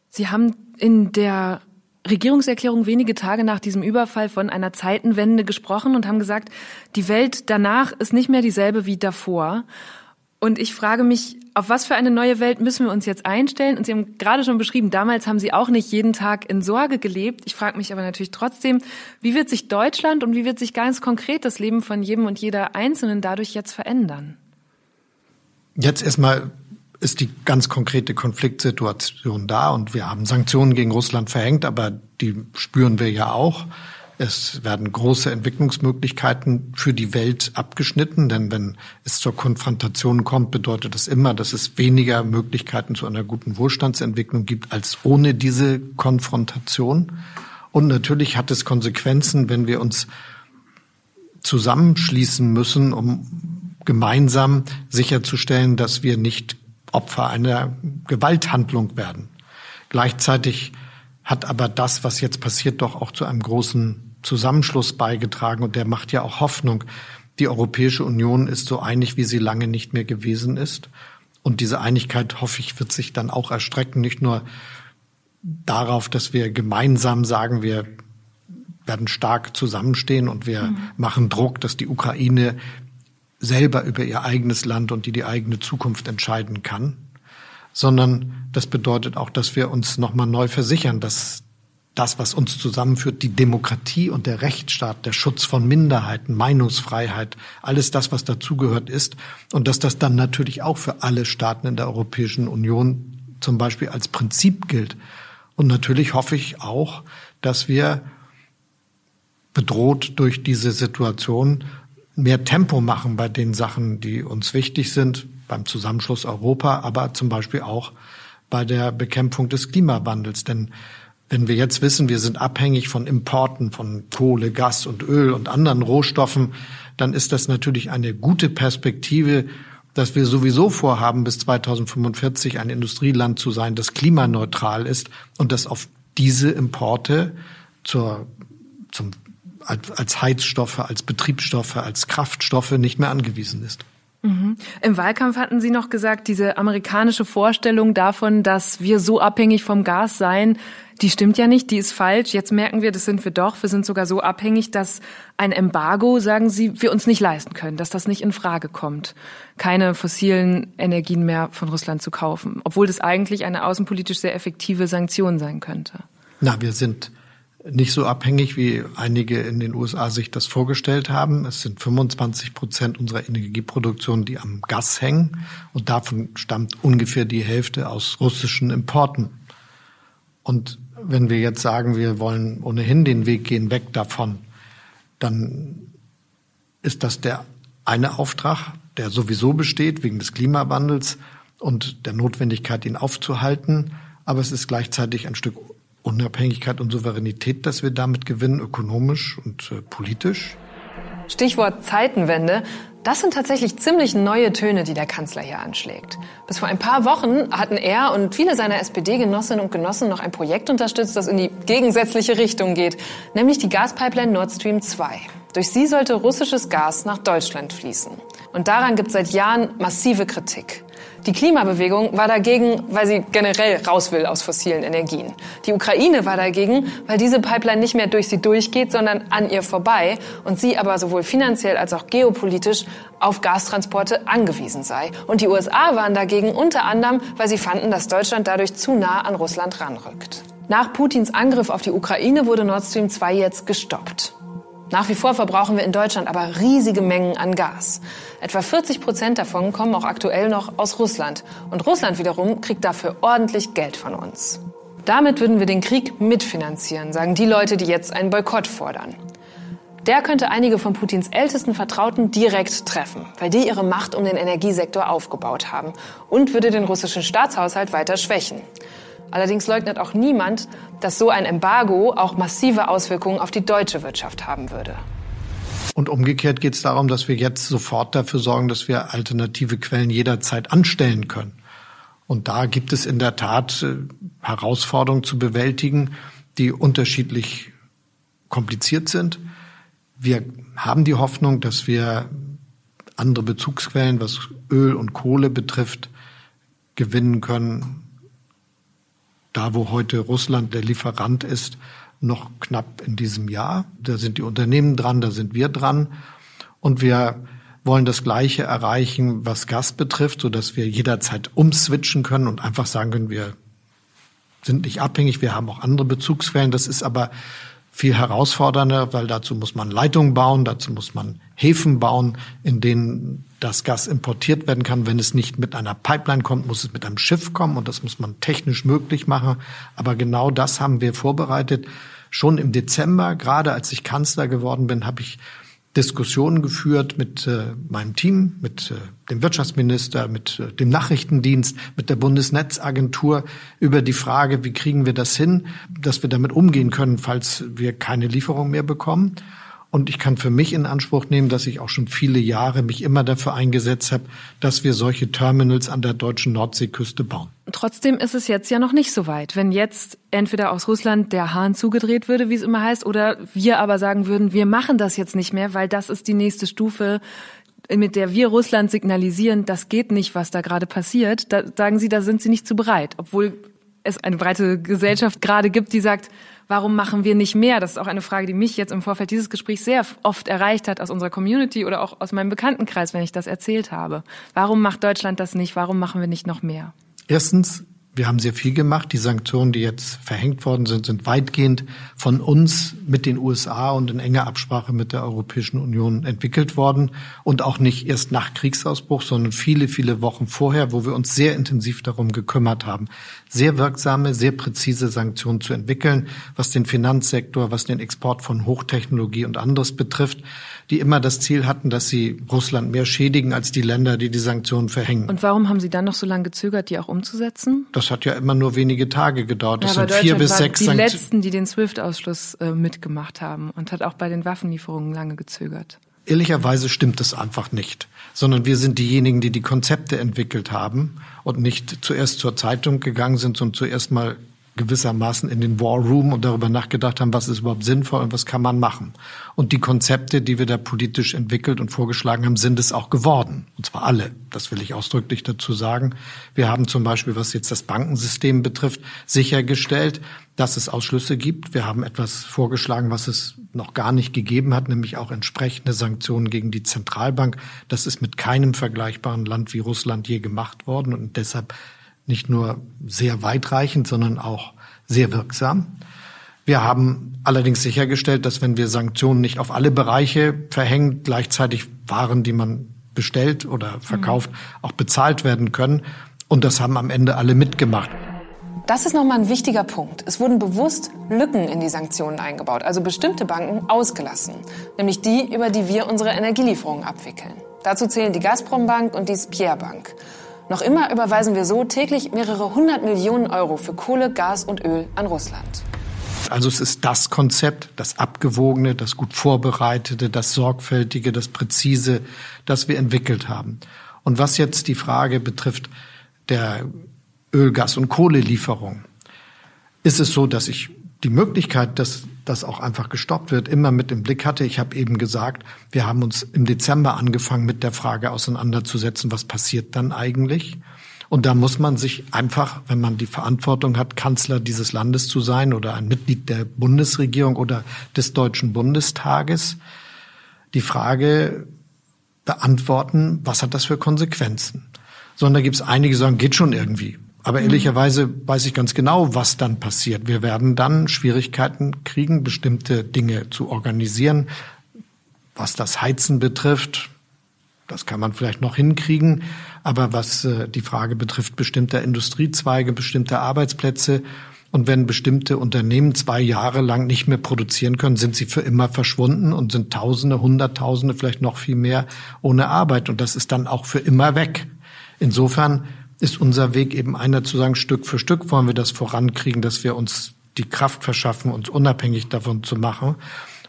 B: Sie haben in der Regierungserklärung wenige Tage nach diesem Überfall von einer Zeitenwende gesprochen und haben gesagt, die Welt danach ist nicht mehr dieselbe wie davor. Und ich frage mich, auf was für eine neue Welt müssen wir uns jetzt einstellen? Und Sie haben gerade schon beschrieben, damals haben Sie auch nicht jeden Tag in Sorge gelebt. Ich frage mich aber natürlich trotzdem, wie wird sich Deutschland und wie wird sich ganz konkret das Leben von jedem und jeder Einzelnen dadurch jetzt verändern?
A: Jetzt erstmal ist die ganz konkrete Konfliktsituation da und wir haben Sanktionen gegen Russland verhängt, aber die spüren wir ja auch. Es werden große Entwicklungsmöglichkeiten für die Welt abgeschnitten, denn wenn es zur Konfrontation kommt, bedeutet das immer, dass es weniger Möglichkeiten zu einer guten Wohlstandsentwicklung gibt als ohne diese Konfrontation. Und natürlich hat es Konsequenzen, wenn wir uns zusammenschließen müssen, um gemeinsam sicherzustellen, dass wir nicht Opfer einer Gewalthandlung werden. Gleichzeitig hat aber das, was jetzt passiert, doch auch zu einem großen Zusammenschluss beigetragen und der macht ja auch Hoffnung. Die Europäische Union ist so einig, wie sie lange nicht mehr gewesen ist. Und diese Einigkeit, hoffe ich, wird sich dann auch erstrecken, nicht nur darauf, dass wir gemeinsam sagen, wir werden stark zusammenstehen und wir mhm. machen Druck, dass die Ukraine selber über ihr eigenes Land und die, die eigene Zukunft entscheiden kann sondern das bedeutet auch, dass wir uns nochmal neu versichern, dass das, was uns zusammenführt, die Demokratie und der Rechtsstaat, der Schutz von Minderheiten, Meinungsfreiheit, alles das, was dazugehört ist, und dass das dann natürlich auch für alle Staaten in der Europäischen Union zum Beispiel als Prinzip gilt. Und natürlich hoffe ich auch, dass wir bedroht durch diese Situation mehr Tempo machen bei den Sachen, die uns wichtig sind, beim Zusammenschluss Europa, aber zum Beispiel auch bei der Bekämpfung des Klimawandels. Denn wenn wir jetzt wissen, wir sind abhängig von Importen von Kohle, Gas und Öl und anderen Rohstoffen, dann ist das natürlich eine gute Perspektive, dass wir sowieso vorhaben, bis 2045 ein Industrieland zu sein, das klimaneutral ist und das auf diese Importe zur, zum, als Heizstoffe, als Betriebsstoffe, als Kraftstoffe nicht mehr angewiesen ist.
B: Mhm. Im Wahlkampf hatten Sie noch gesagt, diese amerikanische Vorstellung davon, dass wir so abhängig vom Gas seien, die stimmt ja nicht, die ist falsch. Jetzt merken wir, das sind wir doch. Wir sind sogar so abhängig, dass ein Embargo, sagen Sie, wir uns nicht leisten können, dass das nicht in Frage kommt, keine fossilen Energien mehr von Russland zu kaufen, obwohl das eigentlich eine außenpolitisch sehr effektive Sanktion sein könnte.
A: Na, wir sind nicht so abhängig, wie einige in den USA sich das vorgestellt haben. Es sind 25 Prozent unserer Energieproduktion, die am Gas hängen. Und davon stammt ungefähr die Hälfte aus russischen Importen. Und wenn wir jetzt sagen, wir wollen ohnehin den Weg gehen weg davon, dann ist das der eine Auftrag, der sowieso besteht wegen des Klimawandels und der Notwendigkeit, ihn aufzuhalten. Aber es ist gleichzeitig ein Stück Unabhängigkeit und Souveränität, dass wir damit gewinnen, ökonomisch und äh, politisch.
B: Stichwort Zeitenwende. Das sind tatsächlich ziemlich neue Töne, die der Kanzler hier anschlägt. Bis vor ein paar Wochen hatten er und viele seiner SPD-Genossinnen und Genossen noch ein Projekt unterstützt, das in die gegensätzliche Richtung geht, nämlich die Gaspipeline Nord Stream 2. Durch sie sollte russisches Gas nach Deutschland fließen. Und daran gibt es seit Jahren massive Kritik. Die Klimabewegung war dagegen, weil sie generell raus will aus fossilen Energien. Die Ukraine war dagegen, weil diese Pipeline nicht mehr durch sie durchgeht, sondern an ihr vorbei und sie aber sowohl finanziell als auch geopolitisch auf Gastransporte angewiesen sei. Und die USA waren dagegen unter anderem, weil sie fanden, dass Deutschland dadurch zu nah an Russland ranrückt. Nach Putins Angriff auf die Ukraine wurde Nord Stream 2 jetzt gestoppt. Nach wie vor verbrauchen wir in Deutschland aber riesige Mengen an Gas. Etwa 40 Prozent davon kommen auch aktuell noch aus Russland. Und Russland wiederum kriegt dafür ordentlich Geld von uns. Damit würden wir den Krieg mitfinanzieren, sagen die Leute, die jetzt einen Boykott fordern. Der könnte einige von Putins ältesten Vertrauten direkt treffen, weil die ihre Macht um den Energiesektor aufgebaut haben und würde den russischen Staatshaushalt weiter schwächen. Allerdings leugnet auch niemand, dass so ein Embargo auch massive Auswirkungen auf die deutsche Wirtschaft haben würde.
A: Und umgekehrt geht es darum, dass wir jetzt sofort dafür sorgen, dass wir alternative Quellen jederzeit anstellen können. Und da gibt es in der Tat äh, Herausforderungen zu bewältigen, die unterschiedlich kompliziert sind. Wir haben die Hoffnung, dass wir andere Bezugsquellen, was Öl und Kohle betrifft, gewinnen können. Da, wo heute Russland der Lieferant ist, noch knapp in diesem Jahr. Da sind die Unternehmen dran, da sind wir dran. Und wir wollen das Gleiche erreichen, was Gas betrifft, so dass wir jederzeit umswitchen können und einfach sagen können, wir sind nicht abhängig, wir haben auch andere Bezugsquellen. Das ist aber viel herausfordernder, weil dazu muss man Leitungen bauen, dazu muss man Häfen bauen, in denen das Gas importiert werden kann. Wenn es nicht mit einer Pipeline kommt, muss es mit einem Schiff kommen und das muss man technisch möglich machen. Aber genau das haben wir vorbereitet. Schon im Dezember, gerade als ich Kanzler geworden bin, habe ich Diskussionen geführt mit äh, meinem Team, mit äh, dem Wirtschaftsminister, mit äh, dem Nachrichtendienst, mit der Bundesnetzagentur über die Frage, wie kriegen wir das hin, dass wir damit umgehen können, falls wir keine Lieferung mehr bekommen. Und ich kann für mich in Anspruch nehmen, dass ich auch schon viele Jahre mich immer dafür eingesetzt habe, dass wir solche Terminals an der deutschen Nordseeküste bauen.
B: Trotzdem ist es jetzt ja noch nicht so weit. Wenn jetzt entweder aus Russland der Hahn zugedreht würde, wie es immer heißt, oder wir aber sagen würden, wir machen das jetzt nicht mehr, weil das ist die nächste Stufe, mit der wir Russland signalisieren, das geht nicht, was da gerade passiert, da sagen Sie, da sind Sie nicht zu bereit, obwohl es eine breite Gesellschaft gerade gibt, die sagt, warum machen wir nicht mehr? Das ist auch eine Frage, die mich jetzt im Vorfeld dieses Gesprächs sehr oft erreicht hat aus unserer Community oder auch aus meinem Bekanntenkreis, wenn ich das erzählt habe. Warum macht Deutschland das nicht? Warum machen wir nicht noch mehr?
A: Erstens, wir haben sehr viel gemacht. Die Sanktionen, die jetzt verhängt worden sind, sind weitgehend von uns mit den USA und in enger Absprache mit der Europäischen Union entwickelt worden und auch nicht erst nach Kriegsausbruch, sondern viele, viele Wochen vorher, wo wir uns sehr intensiv darum gekümmert haben, sehr wirksame, sehr präzise Sanktionen zu entwickeln, was den Finanzsektor, was den Export von Hochtechnologie und anderes betrifft die immer das Ziel hatten, dass sie Russland mehr schädigen als die Länder, die die Sanktionen verhängen.
B: Und warum haben Sie dann noch so lange gezögert, die auch umzusetzen?
A: Das hat ja immer nur wenige Tage gedauert. Das ja, sind vier bis sechs
B: die Sanktionen. Die letzten, die den SWIFT-Ausschluss äh, mitgemacht haben und hat auch bei den Waffenlieferungen lange gezögert.
A: Ehrlicherweise stimmt es einfach nicht, sondern wir sind diejenigen, die die Konzepte entwickelt haben und nicht zuerst zur Zeitung gegangen sind, sondern zuerst mal gewissermaßen in den War Room und darüber nachgedacht haben, was ist überhaupt sinnvoll und was kann man machen. Und die Konzepte, die wir da politisch entwickelt und vorgeschlagen haben, sind es auch geworden. Und zwar alle. Das will ich ausdrücklich dazu sagen. Wir haben zum Beispiel, was jetzt das Bankensystem betrifft, sichergestellt, dass es Ausschlüsse gibt. Wir haben etwas vorgeschlagen, was es noch gar nicht gegeben hat, nämlich auch entsprechende Sanktionen gegen die Zentralbank. Das ist mit keinem vergleichbaren Land wie Russland je gemacht worden und deshalb nicht nur sehr weitreichend, sondern auch sehr wirksam. Wir haben allerdings sichergestellt, dass wenn wir Sanktionen nicht auf alle Bereiche verhängen, gleichzeitig Waren, die man bestellt oder verkauft, mhm. auch bezahlt werden können. Und das haben am Ende alle mitgemacht.
B: Das ist nochmal ein wichtiger Punkt. Es wurden bewusst Lücken in die Sanktionen eingebaut, also bestimmte Banken ausgelassen, nämlich die, über die wir unsere Energielieferungen abwickeln. Dazu zählen die Gazprom Bank und die Spierbank. Bank. Noch immer überweisen wir so täglich mehrere hundert Millionen Euro für Kohle, Gas und Öl an Russland.
A: Also es ist das Konzept, das abgewogene, das gut vorbereitete, das sorgfältige, das präzise, das wir entwickelt haben. Und was jetzt die Frage betrifft der Öl, Gas und Kohlelieferung, ist es so, dass ich die Möglichkeit, dass das auch einfach gestoppt wird, immer mit im Blick hatte. Ich habe eben gesagt, wir haben uns im Dezember angefangen, mit der Frage auseinanderzusetzen, was passiert dann eigentlich? Und da muss man sich einfach, wenn man die Verantwortung hat, Kanzler dieses Landes zu sein oder ein Mitglied der Bundesregierung oder des Deutschen Bundestages, die Frage beantworten, was hat das für Konsequenzen? Sondern da gibt es einige, die sagen, geht schon irgendwie. Aber mhm. ehrlicherweise weiß ich ganz genau, was dann passiert. Wir werden dann Schwierigkeiten kriegen, bestimmte Dinge zu organisieren. Was das Heizen betrifft, das kann man vielleicht noch hinkriegen. Aber was äh, die Frage betrifft bestimmter Industriezweige, bestimmter Arbeitsplätze, und wenn bestimmte Unternehmen zwei Jahre lang nicht mehr produzieren können, sind sie für immer verschwunden und sind Tausende, Hunderttausende, vielleicht noch viel mehr ohne Arbeit. Und das ist dann auch für immer weg. Insofern ist unser Weg eben einer zu sagen, Stück für Stück wollen wir das vorankriegen, dass wir uns die Kraft verschaffen, uns unabhängig davon zu machen.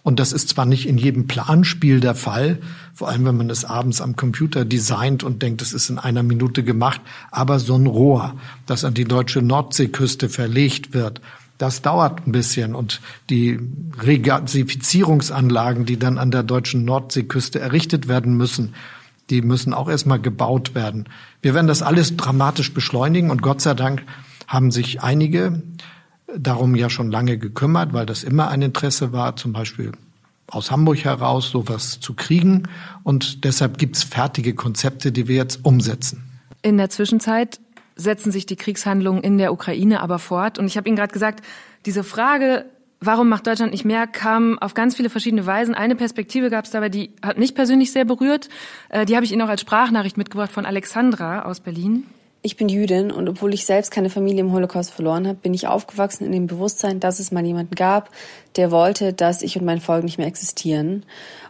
A: Und das ist zwar nicht in jedem Planspiel der Fall, vor allem wenn man es abends am Computer designt und denkt, es ist in einer Minute gemacht, aber so ein Rohr, das an die deutsche Nordseeküste verlegt wird, das dauert ein bisschen und die Regasifizierungsanlagen, die dann an der deutschen Nordseeküste errichtet werden müssen, die müssen auch erstmal gebaut werden. Wir werden das alles dramatisch beschleunigen und Gott sei Dank haben sich einige darum ja schon lange gekümmert, weil das immer ein Interesse war, zum Beispiel aus Hamburg heraus sowas zu kriegen. Und deshalb gibt's fertige Konzepte, die wir jetzt umsetzen.
B: In der Zwischenzeit setzen sich die Kriegshandlungen in der Ukraine aber fort. Und ich habe Ihnen gerade gesagt, diese Frage, warum macht Deutschland nicht mehr, kam auf ganz viele verschiedene Weisen. Eine Perspektive gab es dabei, die hat mich persönlich sehr berührt. Äh, die habe ich Ihnen auch als Sprachnachricht mitgebracht von Alexandra aus Berlin.
D: Ich bin Jüdin und obwohl ich selbst keine Familie im Holocaust verloren habe, bin ich aufgewachsen in dem Bewusstsein, dass es mal jemanden gab, der wollte, dass ich und mein Volk nicht mehr existieren.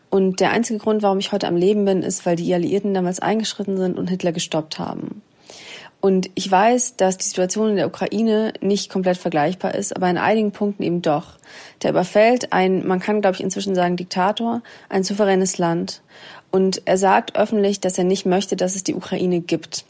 D: Und der einzige Grund, warum ich heute am Leben bin, ist, weil die Alliierten damals eingeschritten sind und Hitler gestoppt haben. Und ich weiß, dass die Situation in der Ukraine nicht komplett vergleichbar ist, aber in einigen Punkten eben doch. Der überfällt ein, man kann glaube ich inzwischen sagen, Diktator, ein souveränes Land. Und er sagt öffentlich, dass er nicht möchte, dass es die Ukraine gibt.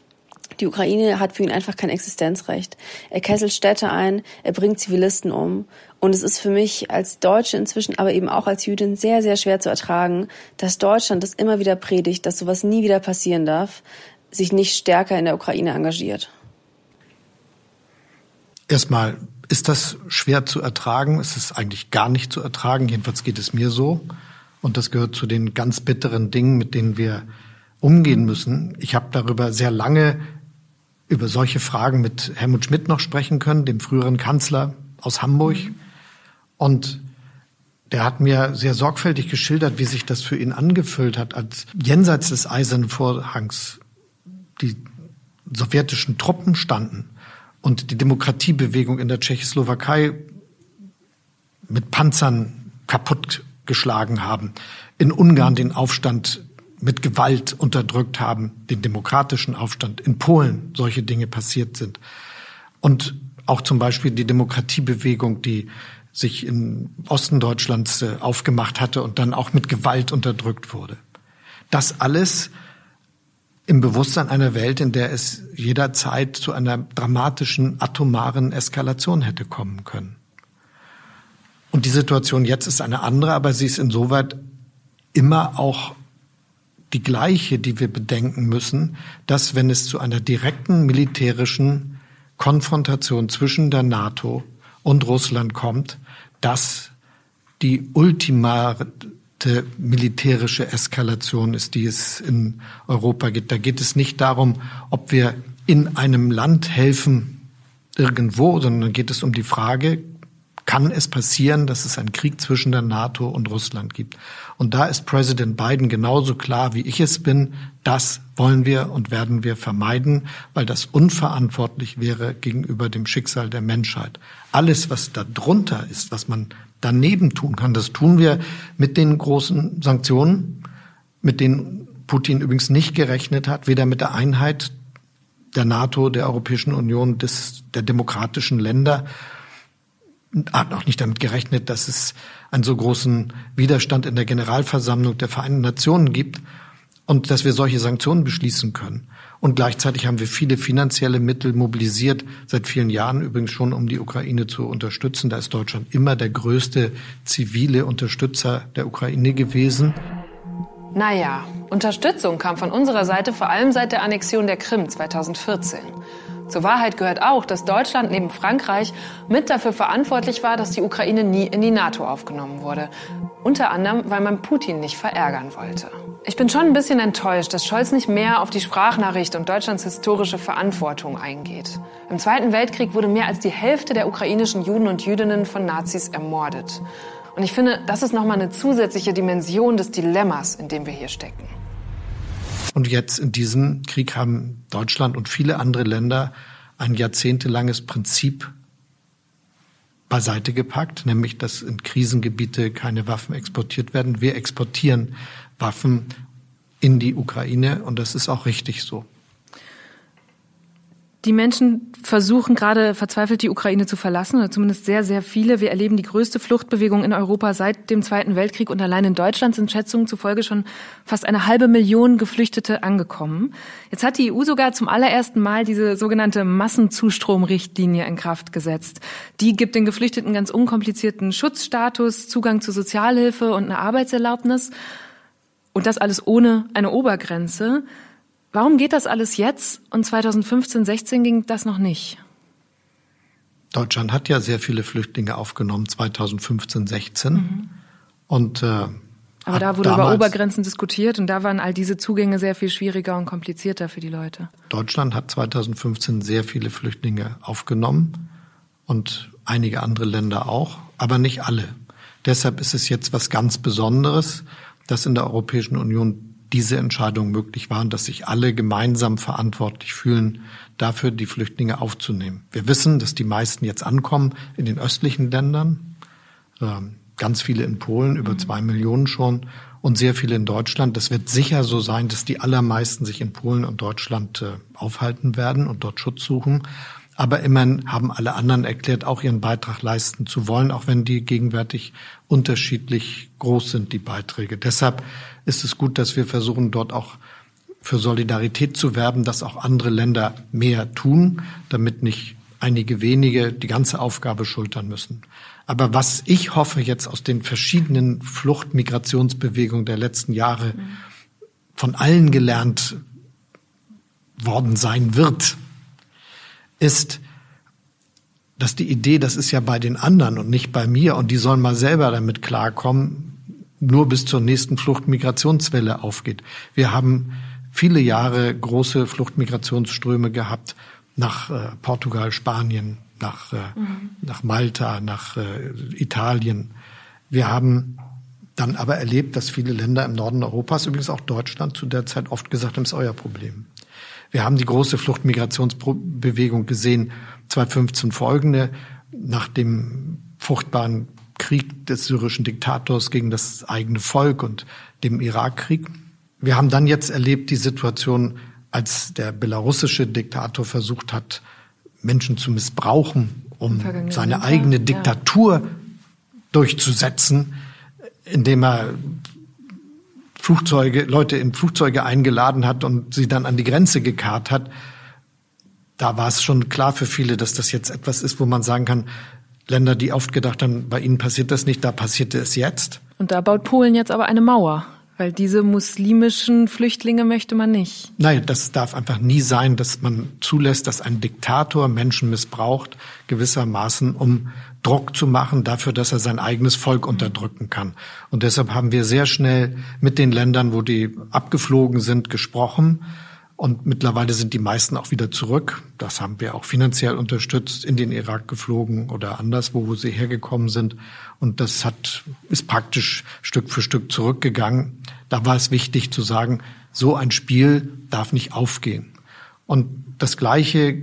D: Die Ukraine hat für ihn einfach kein Existenzrecht. Er kesselt Städte ein, er bringt Zivilisten um. Und es ist für mich als Deutsche inzwischen, aber eben auch als Jüdin sehr, sehr schwer zu ertragen, dass Deutschland das immer wieder predigt, dass sowas nie wieder passieren darf, sich nicht stärker in der Ukraine engagiert.
A: Erstmal ist das schwer zu ertragen. Es ist eigentlich gar nicht zu ertragen. Jedenfalls geht es mir so. Und das gehört zu den ganz bitteren Dingen, mit denen wir umgehen müssen. Ich habe darüber sehr lange über solche Fragen mit Helmut Schmidt noch sprechen können, dem früheren Kanzler aus Hamburg. Und der hat mir sehr sorgfältig geschildert, wie sich das für ihn angefüllt hat, als jenseits des Eisernen Vorhangs die sowjetischen Truppen standen und die Demokratiebewegung in der Tschechoslowakei mit Panzern kaputtgeschlagen haben, in Ungarn den Aufstand mit Gewalt unterdrückt haben, den demokratischen Aufstand in Polen solche Dinge passiert sind. Und auch zum Beispiel die Demokratiebewegung, die sich im Osten Deutschlands äh, aufgemacht hatte und dann auch mit Gewalt unterdrückt wurde. Das alles im Bewusstsein einer Welt, in der es jederzeit zu einer dramatischen atomaren Eskalation hätte kommen können. Und die Situation jetzt ist eine andere, aber sie ist insoweit immer auch die gleiche, die wir bedenken müssen, dass wenn es zu einer direkten militärischen Konfrontation zwischen der NATO und Russland kommt, dass die ultimate militärische Eskalation ist, die es in Europa gibt. Da geht es nicht darum, ob wir in einem Land helfen irgendwo, sondern geht es um die Frage, kann es passieren, dass es einen Krieg zwischen der NATO und Russland gibt. Und da ist Präsident Biden genauso klar, wie ich es bin. Das wollen wir und werden wir vermeiden, weil das unverantwortlich wäre gegenüber dem Schicksal der Menschheit. Alles, was da drunter ist, was man daneben tun kann, das tun wir mit den großen Sanktionen, mit denen Putin übrigens nicht gerechnet hat, weder mit der Einheit der NATO, der Europäischen Union, des, der demokratischen Länder hat auch nicht damit gerechnet, dass es einen so großen Widerstand in der Generalversammlung der Vereinten Nationen gibt und dass wir solche Sanktionen beschließen können. Und gleichzeitig haben wir viele finanzielle Mittel mobilisiert, seit vielen Jahren übrigens schon, um die Ukraine zu unterstützen. Da ist Deutschland immer der größte zivile Unterstützer der Ukraine gewesen.
B: Naja, Unterstützung kam von unserer Seite vor allem seit der Annexion der Krim 2014. Zur Wahrheit gehört auch, dass Deutschland neben Frankreich mit dafür verantwortlich war, dass die Ukraine nie in die NATO aufgenommen wurde. Unter anderem, weil man Putin nicht verärgern wollte. Ich bin schon ein bisschen enttäuscht, dass Scholz nicht mehr auf die Sprachnachricht und Deutschlands historische Verantwortung eingeht. Im Zweiten Weltkrieg wurde mehr als die Hälfte der ukrainischen Juden und Jüdinnen von Nazis ermordet. Und ich finde, das ist nochmal eine zusätzliche Dimension des Dilemmas, in dem wir hier stecken.
A: Und jetzt in diesem Krieg haben Deutschland und viele andere Länder ein jahrzehntelanges Prinzip beiseite gepackt, nämlich dass in Krisengebiete keine Waffen exportiert werden. Wir exportieren Waffen in die Ukraine und das ist auch richtig so.
B: Die Menschen versuchen gerade verzweifelt die Ukraine zu verlassen, oder zumindest sehr, sehr viele. Wir erleben die größte Fluchtbewegung in Europa seit dem Zweiten Weltkrieg und allein in Deutschland sind Schätzungen zufolge schon fast eine halbe Million Geflüchtete angekommen. Jetzt hat die EU sogar zum allerersten Mal diese sogenannte Massenzustromrichtlinie in Kraft gesetzt. Die gibt den Geflüchteten ganz unkomplizierten Schutzstatus, Zugang zu Sozialhilfe und eine Arbeitserlaubnis. Und das alles ohne eine Obergrenze. Warum geht das alles jetzt und 2015, 16 ging das noch nicht?
A: Deutschland hat ja sehr viele Flüchtlinge aufgenommen, 2015, 16. Mhm. Und äh,
B: aber da wurde über Obergrenzen diskutiert und da waren all diese Zugänge sehr viel schwieriger und komplizierter für die Leute.
A: Deutschland hat 2015 sehr viele Flüchtlinge aufgenommen und einige andere Länder auch, aber nicht alle. Deshalb ist es jetzt was ganz Besonderes, dass in der Europäischen Union diese Entscheidung möglich war und dass sich alle gemeinsam verantwortlich fühlen, dafür die Flüchtlinge aufzunehmen. Wir wissen, dass die meisten jetzt ankommen in den östlichen Ländern, ähm, ganz viele in Polen, über mhm. zwei Millionen schon und sehr viele in Deutschland. Das wird sicher so sein, dass die allermeisten sich in Polen und Deutschland äh, aufhalten werden und dort Schutz suchen. Aber immerhin haben alle anderen erklärt, auch ihren Beitrag leisten zu wollen, auch wenn die gegenwärtig unterschiedlich groß sind, die Beiträge. Deshalb ist es gut, dass wir versuchen, dort auch für Solidarität zu werben, dass auch andere Länder mehr tun, damit nicht einige wenige die ganze Aufgabe schultern müssen. Aber was ich hoffe jetzt aus den verschiedenen Flucht-Migrationsbewegungen der letzten Jahre von allen gelernt worden sein wird, ist, dass die Idee, das ist ja bei den anderen und nicht bei mir und die sollen mal selber damit klarkommen, nur bis zur nächsten Fluchtmigrationswelle aufgeht. Wir haben viele Jahre große Fluchtmigrationsströme gehabt nach äh, Portugal, Spanien, nach, äh, mhm. nach Malta, nach äh, Italien. Wir haben dann aber erlebt, dass viele Länder im Norden Europas, übrigens auch Deutschland, zu der Zeit oft gesagt haben, es ist euer Problem. Wir haben die große Fluchtmigrationsbewegung gesehen, 2015 folgende, nach dem furchtbaren Krieg des syrischen Diktators gegen das eigene Volk und dem Irakkrieg. Wir haben dann jetzt erlebt die Situation, als der belarussische Diktator versucht hat, Menschen zu missbrauchen, um seine eigene Diktatur ja. durchzusetzen, indem er Flugzeuge, Leute in Flugzeuge eingeladen hat und sie dann an die Grenze gekarrt hat, da war es schon klar für viele, dass das jetzt etwas ist, wo man sagen kann, Länder, die oft gedacht haben, bei ihnen passiert das nicht, da passierte es jetzt.
B: Und da baut Polen jetzt aber eine Mauer. Weil diese muslimischen Flüchtlinge möchte man nicht.
A: Nein, das darf einfach nie sein, dass man zulässt, dass ein Diktator Menschen missbraucht, gewissermaßen, um Druck zu machen dafür, dass er sein eigenes Volk unterdrücken kann. Und deshalb haben wir sehr schnell mit den Ländern, wo die abgeflogen sind, gesprochen und mittlerweile sind die meisten auch wieder zurück. Das haben wir auch finanziell unterstützt, in den Irak geflogen oder anderswo, wo sie hergekommen sind. Und das hat, ist praktisch Stück für Stück zurückgegangen. Da war es wichtig zu sagen, so ein Spiel darf nicht aufgehen. Und das Gleiche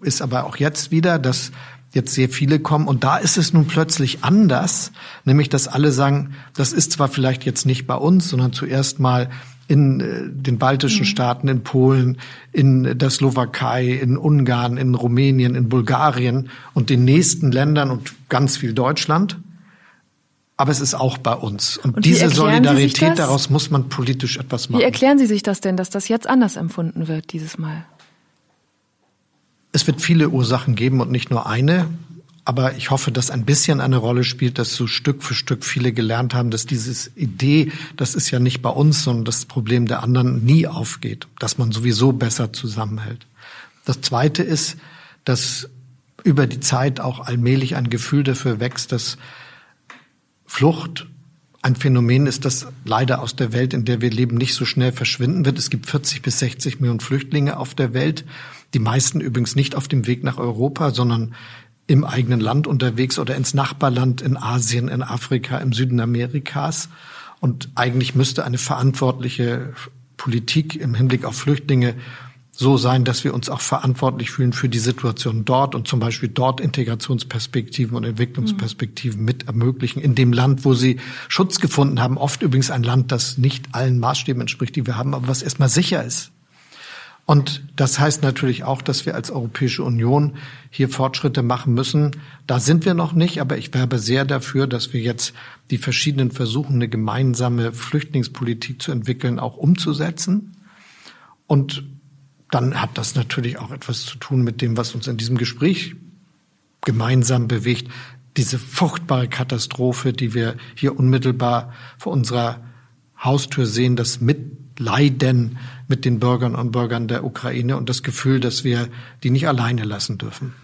A: ist aber auch jetzt wieder, dass jetzt sehr viele kommen. Und da ist es nun plötzlich anders, nämlich dass alle sagen, das ist zwar vielleicht jetzt nicht bei uns, sondern zuerst mal in äh, den baltischen mhm. Staaten, in Polen, in der Slowakei, in Ungarn, in Rumänien, in Bulgarien und den nächsten Ländern und ganz viel Deutschland. Aber es ist auch bei uns. Und, und diese Solidarität, daraus muss man politisch etwas machen.
B: Wie erklären Sie sich das denn, dass das jetzt anders empfunden wird dieses Mal?
A: Es wird viele Ursachen geben und nicht nur eine. Aber ich hoffe, dass ein bisschen eine Rolle spielt, dass so Stück für Stück viele gelernt haben, dass diese Idee, das ist ja nicht bei uns, sondern das Problem der anderen nie aufgeht, dass man sowieso besser zusammenhält. Das Zweite ist, dass über die Zeit auch allmählich ein Gefühl dafür wächst, dass Flucht ein Phänomen ist, das leider aus der Welt, in der wir leben, nicht so schnell verschwinden wird. Es gibt 40 bis 60 Millionen Flüchtlinge auf der Welt. Die meisten übrigens nicht auf dem Weg nach Europa, sondern im eigenen Land unterwegs oder ins Nachbarland in Asien, in Afrika, im Süden Amerikas. Und eigentlich müsste eine verantwortliche Politik im Hinblick auf Flüchtlinge so sein, dass wir uns auch verantwortlich fühlen für die Situation dort und zum Beispiel dort Integrationsperspektiven und Entwicklungsperspektiven mit ermöglichen in dem Land, wo sie Schutz gefunden haben. Oft übrigens ein Land, das nicht allen Maßstäben entspricht, die wir haben, aber was erstmal sicher ist. Und das heißt natürlich auch, dass wir als Europäische Union hier Fortschritte machen müssen. Da sind wir noch nicht, aber ich werbe sehr dafür, dass wir jetzt die verschiedenen Versuche, eine gemeinsame Flüchtlingspolitik zu entwickeln, auch umzusetzen. Und dann hat das natürlich auch etwas zu tun mit dem, was uns in diesem Gespräch gemeinsam bewegt. Diese furchtbare Katastrophe, die wir hier unmittelbar vor unserer Haustür sehen, das Mitleiden mit den Bürgern und Bürgern der Ukraine und das Gefühl, dass wir die nicht alleine lassen dürfen.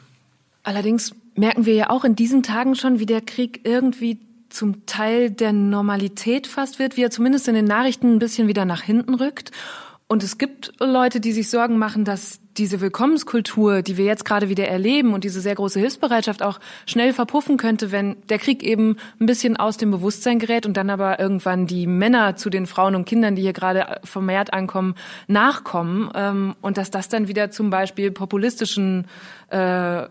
B: Allerdings merken wir ja auch in diesen Tagen schon, wie der Krieg irgendwie zum Teil der Normalität fast wird, wie er zumindest in den Nachrichten ein bisschen wieder nach hinten rückt. Und es gibt Leute, die sich Sorgen machen, dass diese Willkommenskultur, die wir jetzt gerade wieder erleben und diese sehr große Hilfsbereitschaft auch schnell verpuffen könnte, wenn der Krieg eben ein bisschen aus dem Bewusstsein gerät und dann aber irgendwann die Männer zu den Frauen und Kindern, die hier gerade vermehrt ankommen, nachkommen ähm, und dass das dann wieder zum Beispiel populistischen äh, äh,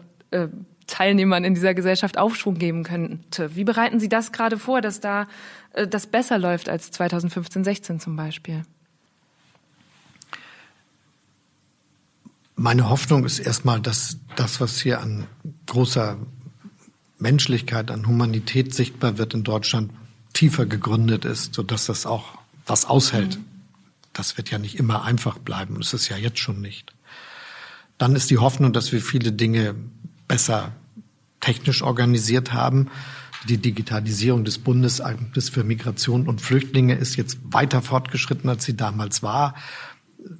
B: Teilnehmern in dieser Gesellschaft Aufschwung geben könnte. Wie bereiten Sie das gerade vor, dass da äh, das besser läuft als 2015, 16 zum Beispiel?
A: Meine Hoffnung ist erstmal, dass das, was hier an großer Menschlichkeit, an Humanität sichtbar wird in Deutschland, tiefer gegründet ist, sodass das auch was aushält. Mhm. Das wird ja nicht immer einfach bleiben. Das ist ja jetzt schon nicht. Dann ist die Hoffnung, dass wir viele Dinge besser technisch organisiert haben. Die Digitalisierung des Bundesamtes für Migration und Flüchtlinge ist jetzt weiter fortgeschritten, als sie damals war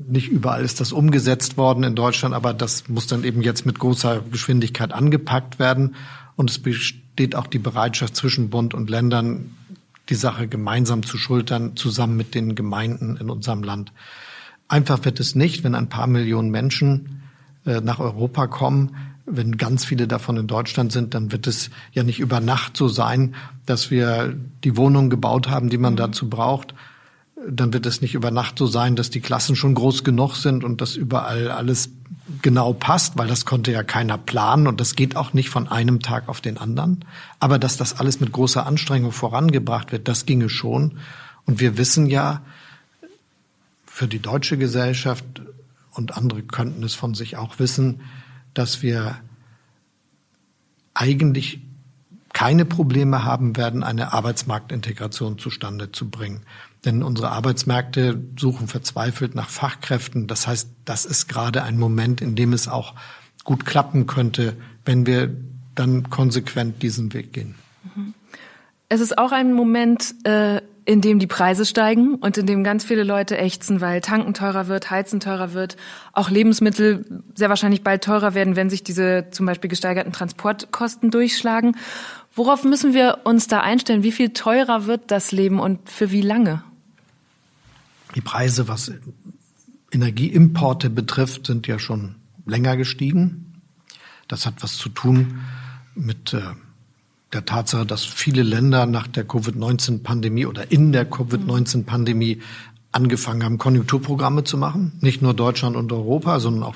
A: nicht überall ist das umgesetzt worden in Deutschland, aber das muss dann eben jetzt mit großer Geschwindigkeit angepackt werden. Und es besteht auch die Bereitschaft zwischen Bund und Ländern, die Sache gemeinsam zu schultern, zusammen mit den Gemeinden in unserem Land. Einfach wird es nicht, wenn ein paar Millionen Menschen äh, nach Europa kommen. Wenn ganz viele davon in Deutschland sind, dann wird es ja nicht über Nacht so sein, dass wir die Wohnungen gebaut haben, die man mhm. dazu braucht, dann wird es nicht über Nacht so sein, dass die Klassen schon groß genug sind und dass überall alles genau passt, weil das konnte ja keiner planen und das geht auch nicht von einem Tag auf den anderen. Aber dass das alles mit großer Anstrengung vorangebracht wird, das ginge schon. Und wir wissen ja, für die deutsche Gesellschaft und andere könnten es von sich auch wissen, dass wir eigentlich keine Probleme haben werden, eine Arbeitsmarktintegration zustande zu bringen. Denn unsere Arbeitsmärkte suchen verzweifelt nach Fachkräften. Das heißt, das ist gerade ein Moment, in dem es auch gut klappen könnte, wenn wir dann konsequent diesen Weg gehen.
B: Es ist auch ein Moment, äh, in dem die Preise steigen und in dem ganz viele Leute ächzen, weil Tanken teurer wird, Heizen teurer wird, auch Lebensmittel sehr wahrscheinlich bald teurer werden, wenn sich diese zum Beispiel gesteigerten Transportkosten durchschlagen. Worauf müssen wir uns da einstellen? Wie viel teurer wird das Leben und für wie lange?
A: Die Preise, was Energieimporte betrifft, sind ja schon länger gestiegen. Das hat was zu tun mit äh, der Tatsache, dass viele Länder nach der Covid-19-Pandemie oder in der Covid-19-Pandemie angefangen haben, Konjunkturprogramme zu machen. Nicht nur Deutschland und Europa, sondern auch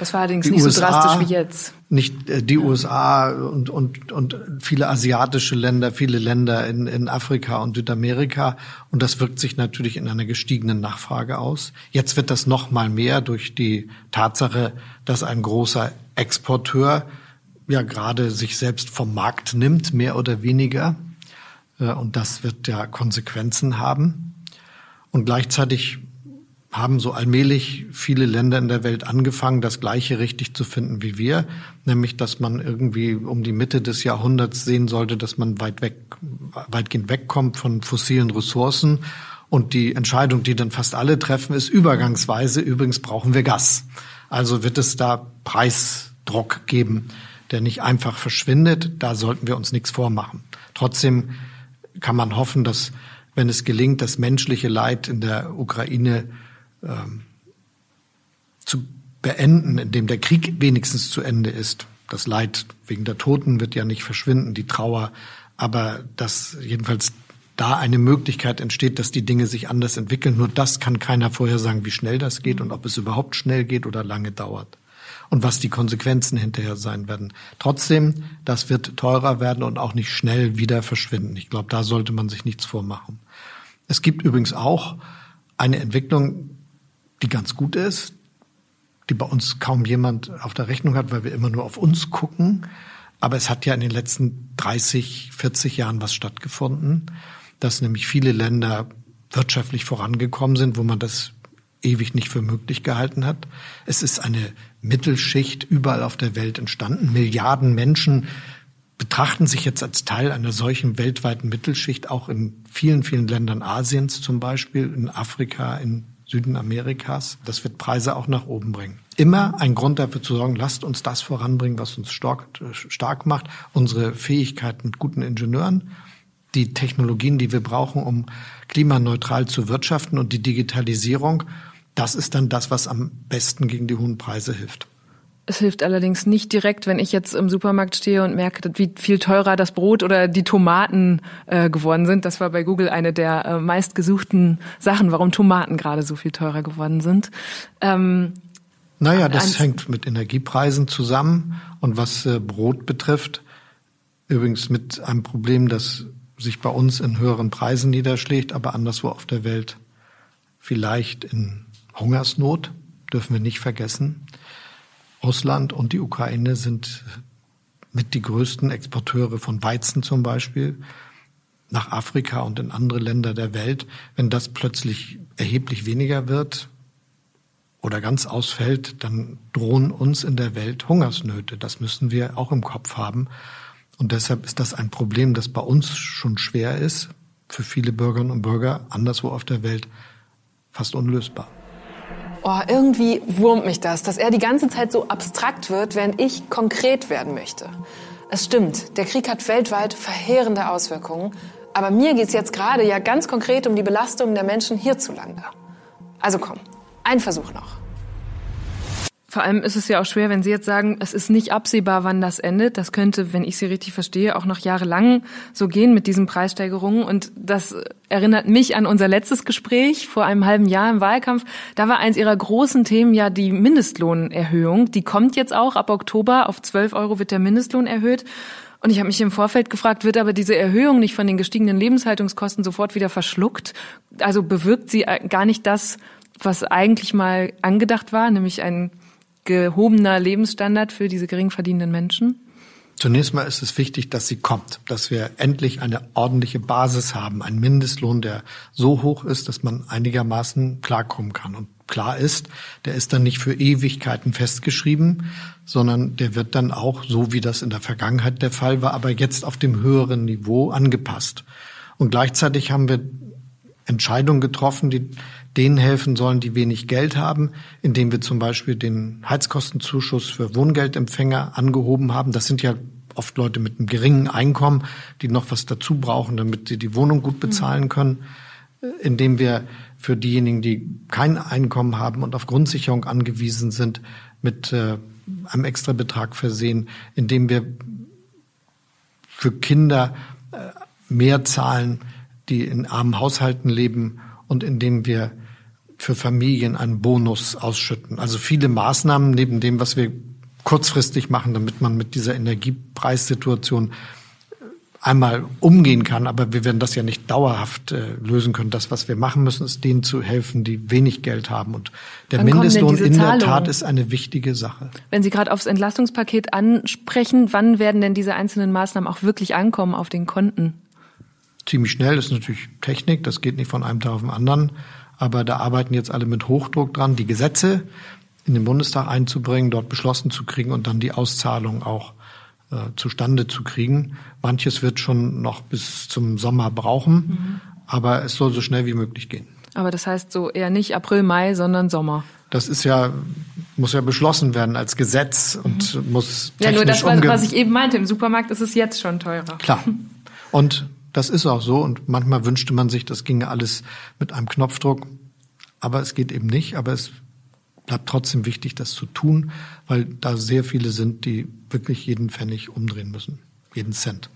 B: das war allerdings nicht USA, so drastisch wie jetzt.
A: Nicht äh, die USA und, und, und viele asiatische Länder, viele Länder in, in Afrika und Südamerika. Und das wirkt sich natürlich in einer gestiegenen Nachfrage aus. Jetzt wird das noch mal mehr durch die Tatsache, dass ein großer Exporteur ja gerade sich selbst vom Markt nimmt, mehr oder weniger. Äh, und das wird ja Konsequenzen haben. Und gleichzeitig haben so allmählich viele Länder in der Welt angefangen, das Gleiche richtig zu finden wie wir, nämlich dass man irgendwie um die Mitte des Jahrhunderts sehen sollte, dass man weit weg, weitgehend wegkommt von fossilen Ressourcen. Und die Entscheidung, die dann fast alle treffen, ist übergangsweise, übrigens brauchen wir Gas. Also wird es da Preisdruck geben, der nicht einfach verschwindet. Da sollten wir uns nichts vormachen. Trotzdem kann man hoffen, dass wenn es gelingt, das menschliche Leid in der Ukraine ähm, zu beenden, indem der Krieg wenigstens zu Ende ist. Das Leid wegen der Toten wird ja nicht verschwinden, die Trauer, aber dass jedenfalls da eine Möglichkeit entsteht, dass die Dinge sich anders entwickeln. Nur das kann keiner vorher sagen, wie schnell das geht und ob es überhaupt schnell geht oder lange dauert. Und was die Konsequenzen hinterher sein werden. Trotzdem, das wird teurer werden und auch nicht schnell wieder verschwinden. Ich glaube, da sollte man sich nichts vormachen. Es gibt übrigens auch eine Entwicklung, die ganz gut ist, die bei uns kaum jemand auf der Rechnung hat, weil wir immer nur auf uns gucken. Aber es hat ja in den letzten 30, 40 Jahren was stattgefunden dass nämlich viele Länder wirtschaftlich vorangekommen sind, wo man das ewig nicht für möglich gehalten hat. Es ist eine Mittelschicht überall auf der Welt entstanden. Milliarden Menschen betrachten sich jetzt als Teil einer solchen weltweiten Mittelschicht, auch in vielen, vielen Ländern Asiens zum Beispiel, in Afrika, in Süden Amerikas. Das wird Preise auch nach oben bringen. Immer ein Grund dafür zu sorgen, lasst uns das voranbringen, was uns stark, stark macht, unsere Fähigkeit mit guten Ingenieuren, die Technologien, die wir brauchen, um klimaneutral zu wirtschaften und die Digitalisierung, das ist dann das, was am besten gegen die hohen Preise hilft.
B: Es hilft allerdings nicht direkt, wenn ich jetzt im Supermarkt stehe und merke, wie viel teurer das Brot oder die Tomaten äh, geworden sind. Das war bei Google eine der äh, meistgesuchten Sachen, warum Tomaten gerade so viel teurer geworden sind.
A: Ähm, naja, das hängt mit Energiepreisen zusammen. Und was äh, Brot betrifft, übrigens mit einem Problem, das sich bei uns in höheren Preisen niederschlägt, aber anderswo auf der Welt vielleicht in Hungersnot, dürfen wir nicht vergessen. Russland und die Ukraine sind mit die größten Exporteure von Weizen zum Beispiel nach Afrika und in andere Länder der Welt. Wenn das plötzlich erheblich weniger wird oder ganz ausfällt, dann drohen uns in der Welt Hungersnöte. Das müssen wir auch im Kopf haben. Und deshalb ist das ein Problem, das bei uns schon schwer ist, für viele Bürgerinnen und Bürger anderswo auf der Welt fast unlösbar.
B: Oh, irgendwie wurmt mich das, dass er die ganze Zeit so abstrakt wird, während ich konkret werden möchte. Es stimmt, der Krieg hat weltweit verheerende Auswirkungen, aber mir geht es jetzt gerade ja ganz konkret um die Belastung der Menschen hierzulande. Also komm, ein Versuch noch. Vor allem ist es ja auch schwer, wenn Sie jetzt sagen, es ist nicht absehbar, wann das endet. Das könnte, wenn ich Sie richtig verstehe, auch noch jahrelang so gehen mit diesen Preissteigerungen. Und das erinnert mich an unser letztes Gespräch vor einem halben Jahr im Wahlkampf. Da war eins Ihrer großen Themen ja die Mindestlohnerhöhung. Die kommt jetzt auch ab Oktober. Auf 12 Euro wird der Mindestlohn erhöht. Und ich habe mich im Vorfeld gefragt, wird aber diese Erhöhung nicht von den gestiegenen Lebenshaltungskosten sofort wieder verschluckt? Also bewirkt sie gar nicht das, was eigentlich mal angedacht war, nämlich ein gehobener Lebensstandard für diese gering verdienenden Menschen?
A: Zunächst mal ist es wichtig, dass sie kommt, dass wir endlich eine ordentliche Basis haben, einen Mindestlohn, der so hoch ist, dass man einigermaßen klarkommen kann. Und klar ist, der ist dann nicht für Ewigkeiten festgeschrieben, sondern der wird dann auch, so wie das in der Vergangenheit der Fall war, aber jetzt auf dem höheren Niveau angepasst. Und gleichzeitig haben wir Entscheidungen getroffen, die denen helfen sollen, die wenig Geld haben, indem wir zum Beispiel den Heizkostenzuschuss für Wohngeldempfänger angehoben haben. Das sind ja oft Leute mit einem geringen Einkommen, die noch was dazu brauchen, damit sie die Wohnung gut bezahlen können, indem wir für diejenigen, die kein Einkommen haben und auf Grundsicherung angewiesen sind, mit äh, einem extra Betrag versehen, indem wir für Kinder äh, mehr zahlen, die in armen Haushalten leben und indem wir für Familien einen Bonus ausschütten. Also viele Maßnahmen neben dem, was wir kurzfristig machen, damit man mit dieser Energiepreissituation einmal umgehen kann. Aber wir werden das ja nicht dauerhaft äh, lösen können. Das, was wir machen müssen, ist denen zu helfen, die wenig Geld haben. Und der Wann Mindestlohn in der Tat ist eine wichtige Sache.
B: Wenn Sie gerade aufs Entlastungspaket ansprechen, wann werden denn diese einzelnen Maßnahmen auch wirklich ankommen auf den Konten?
A: ziemlich schnell. Das ist natürlich Technik, das geht nicht von einem Tag auf den anderen. Aber da arbeiten jetzt alle mit Hochdruck dran, die Gesetze in den Bundestag einzubringen, dort beschlossen zu kriegen und dann die Auszahlung auch äh, zustande zu kriegen. Manches wird schon noch bis zum Sommer brauchen, mhm. aber es soll so schnell wie möglich gehen.
B: Aber das heißt so eher nicht April, Mai, sondern Sommer.
A: Das ist ja muss ja beschlossen werden als Gesetz und mhm. muss
B: technisch Ja, nur das, was ich eben meinte. Im Supermarkt ist es jetzt schon teurer.
A: Klar. Und das ist auch so. Und manchmal wünschte man sich, das ginge alles mit einem Knopfdruck. Aber es geht eben nicht. Aber es bleibt trotzdem wichtig, das zu tun, weil da sehr viele sind, die wirklich jeden Pfennig umdrehen müssen, jeden Cent.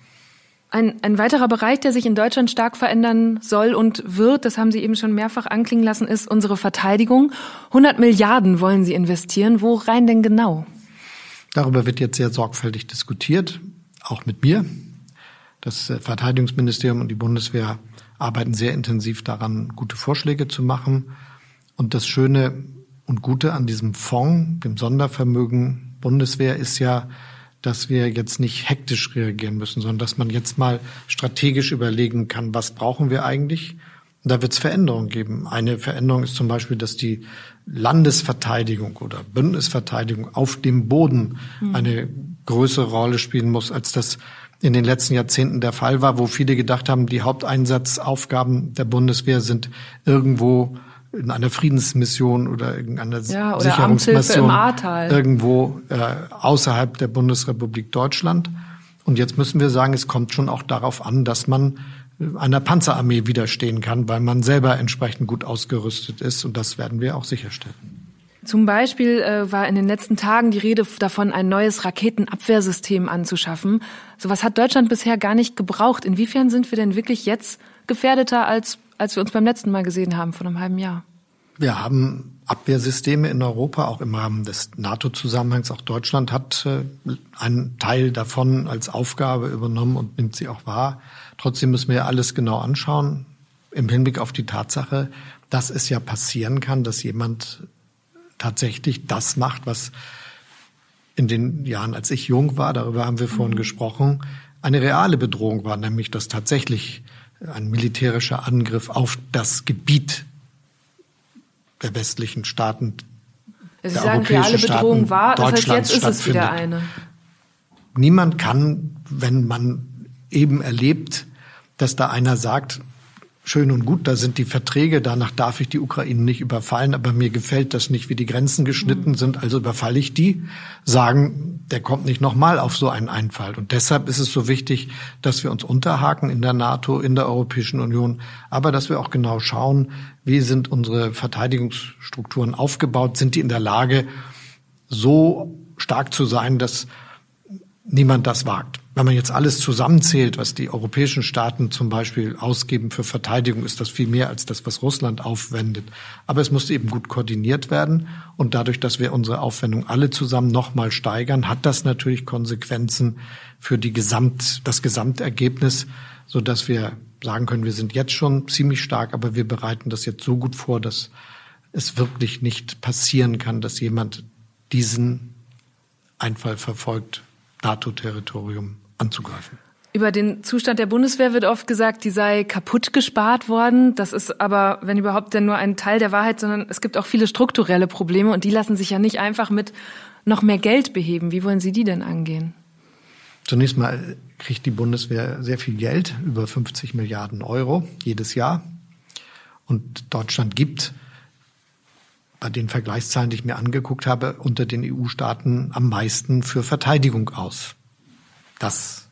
B: Ein, ein weiterer Bereich, der sich in Deutschland stark verändern soll und wird, das haben Sie eben schon mehrfach anklingen lassen, ist unsere Verteidigung. 100 Milliarden wollen Sie investieren. Wo rein denn genau?
A: Darüber wird jetzt sehr sorgfältig diskutiert, auch mit mir. Das äh, Verteidigungsministerium und die Bundeswehr arbeiten sehr intensiv daran, gute Vorschläge zu machen. Und das Schöne und Gute an diesem Fonds, dem Sondervermögen Bundeswehr, ist ja, dass wir jetzt nicht hektisch reagieren müssen, sondern dass man jetzt mal strategisch überlegen kann, was brauchen wir eigentlich? Und da wird es Veränderungen geben. Eine Veränderung ist zum Beispiel, dass die Landesverteidigung oder Bündnisverteidigung auf dem Boden mhm. eine größere Rolle spielen muss, als das in den letzten Jahrzehnten der Fall war, wo viele gedacht haben, die Haupteinsatzaufgaben der Bundeswehr sind irgendwo in einer Friedensmission oder irgendeiner ja, oder Sicherungsmission irgendwo äh, außerhalb der Bundesrepublik Deutschland. Und jetzt müssen wir sagen, es kommt schon auch darauf an, dass man einer Panzerarmee widerstehen kann, weil man selber entsprechend gut ausgerüstet ist. Und das werden wir auch sicherstellen.
B: Zum Beispiel äh, war in den letzten Tagen die Rede davon, ein neues Raketenabwehrsystem anzuschaffen. Sowas hat Deutschland bisher gar nicht gebraucht. Inwiefern sind wir denn wirklich jetzt gefährdeter, als, als wir uns beim letzten Mal gesehen haben, vor einem halben Jahr?
A: Wir haben Abwehrsysteme in Europa, auch im Rahmen des NATO-Zusammenhangs. Auch Deutschland hat äh, einen Teil davon als Aufgabe übernommen und nimmt sie auch wahr. Trotzdem müssen wir alles genau anschauen im Hinblick auf die Tatsache, dass es ja passieren kann, dass jemand tatsächlich das macht, was in den Jahren, als ich jung war, darüber haben wir vorhin mhm. gesprochen, eine reale Bedrohung war, nämlich dass tatsächlich ein militärischer Angriff auf das Gebiet der westlichen Staaten,
B: Sie der sagen, reale Bedrohung war, das heißt, jetzt ist es wieder eine.
A: Niemand kann, wenn man eben erlebt, dass da einer sagt, schön und gut, da sind die Verträge, danach darf ich die Ukraine nicht überfallen, aber mir gefällt das nicht, wie die Grenzen geschnitten mhm. sind, also überfalle ich die, sagen, der kommt nicht nochmal auf so einen Einfall. Und deshalb ist es so wichtig, dass wir uns unterhaken in der NATO, in der Europäischen Union, aber dass wir auch genau schauen, wie sind unsere Verteidigungsstrukturen aufgebaut, sind die in der Lage, so stark zu sein, dass niemand das wagt. Wenn man jetzt alles zusammenzählt, was die europäischen Staaten zum Beispiel ausgeben für Verteidigung, ist das viel mehr als das, was Russland aufwendet. Aber es muss eben gut koordiniert werden. Und dadurch, dass wir unsere Aufwendung alle zusammen nochmal steigern, hat das natürlich Konsequenzen für die Gesamt, das Gesamtergebnis, so dass wir sagen können, wir sind jetzt schon ziemlich stark, aber wir bereiten das jetzt so gut vor, dass es wirklich nicht passieren kann, dass jemand diesen Einfall verfolgt, NATO-Territorium anzugreifen.
B: Über den Zustand der Bundeswehr wird oft gesagt, die sei kaputt gespart worden. Das ist aber, wenn überhaupt, denn nur ein Teil der Wahrheit, sondern es gibt auch viele strukturelle Probleme und die lassen sich ja nicht einfach mit noch mehr Geld beheben. Wie wollen Sie die denn angehen?
A: Zunächst mal kriegt die Bundeswehr sehr viel Geld, über 50 Milliarden Euro jedes Jahr. Und Deutschland gibt bei den Vergleichszahlen, die ich mir angeguckt habe, unter den EU-Staaten am meisten für Verteidigung aus. Das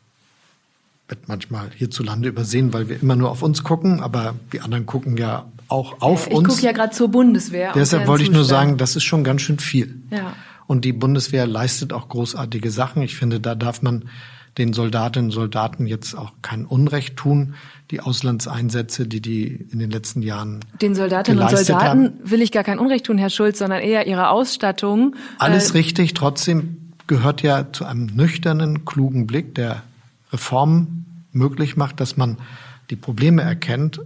A: wird manchmal hierzulande übersehen, weil wir immer nur auf uns gucken, aber die anderen gucken ja auch auf
B: ich
A: uns.
B: Ich gucke ja gerade zur Bundeswehr.
A: Deshalb wollte ich nur sagen, das ist schon ganz schön viel. Ja. Und die Bundeswehr leistet auch großartige Sachen. Ich finde, da darf man den Soldatinnen und Soldaten jetzt auch kein Unrecht tun. Die Auslandseinsätze, die die in den letzten Jahren
B: Den Soldatinnen und Soldaten haben. will ich gar kein Unrecht tun, Herr Schulz, sondern eher ihre Ausstattung.
A: Alles äh, richtig. Trotzdem gehört ja zu einem nüchternen, klugen Blick, der Reformen möglich macht, dass man die Probleme erkennt,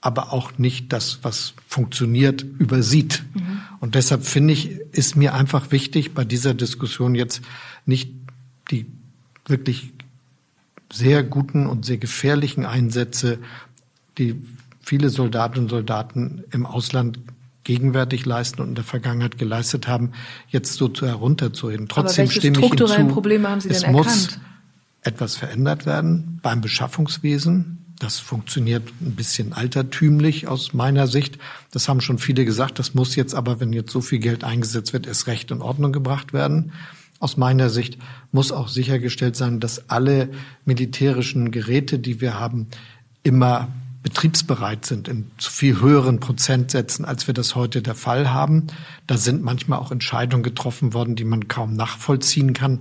A: aber auch nicht das, was funktioniert, übersieht. Mhm. Und deshalb finde ich, ist mir einfach wichtig, bei dieser Diskussion jetzt nicht die wirklich sehr guten und sehr gefährlichen Einsätze, die viele Soldatinnen und Soldaten im Ausland gegenwärtig leisten und in der Vergangenheit geleistet haben, jetzt so zu herunterzuheben. Trotzdem
B: Aber
A: stimme
B: ich Ihnen zu, Probleme haben Sie
A: es
B: denn
A: muss
B: erkannt?
A: etwas verändert werden beim Beschaffungswesen. Das funktioniert ein bisschen altertümlich aus meiner Sicht. Das haben schon viele gesagt. Das muss jetzt aber, wenn jetzt so viel Geld eingesetzt wird, erst recht in Ordnung gebracht werden. aus meiner Sicht muss auch sichergestellt sein, dass alle militärischen Geräte, die wir haben, immer betriebsbereit sind in viel höheren Prozentsätzen, als wir das heute der Fall haben. Da sind manchmal auch Entscheidungen getroffen worden, die man kaum nachvollziehen kann.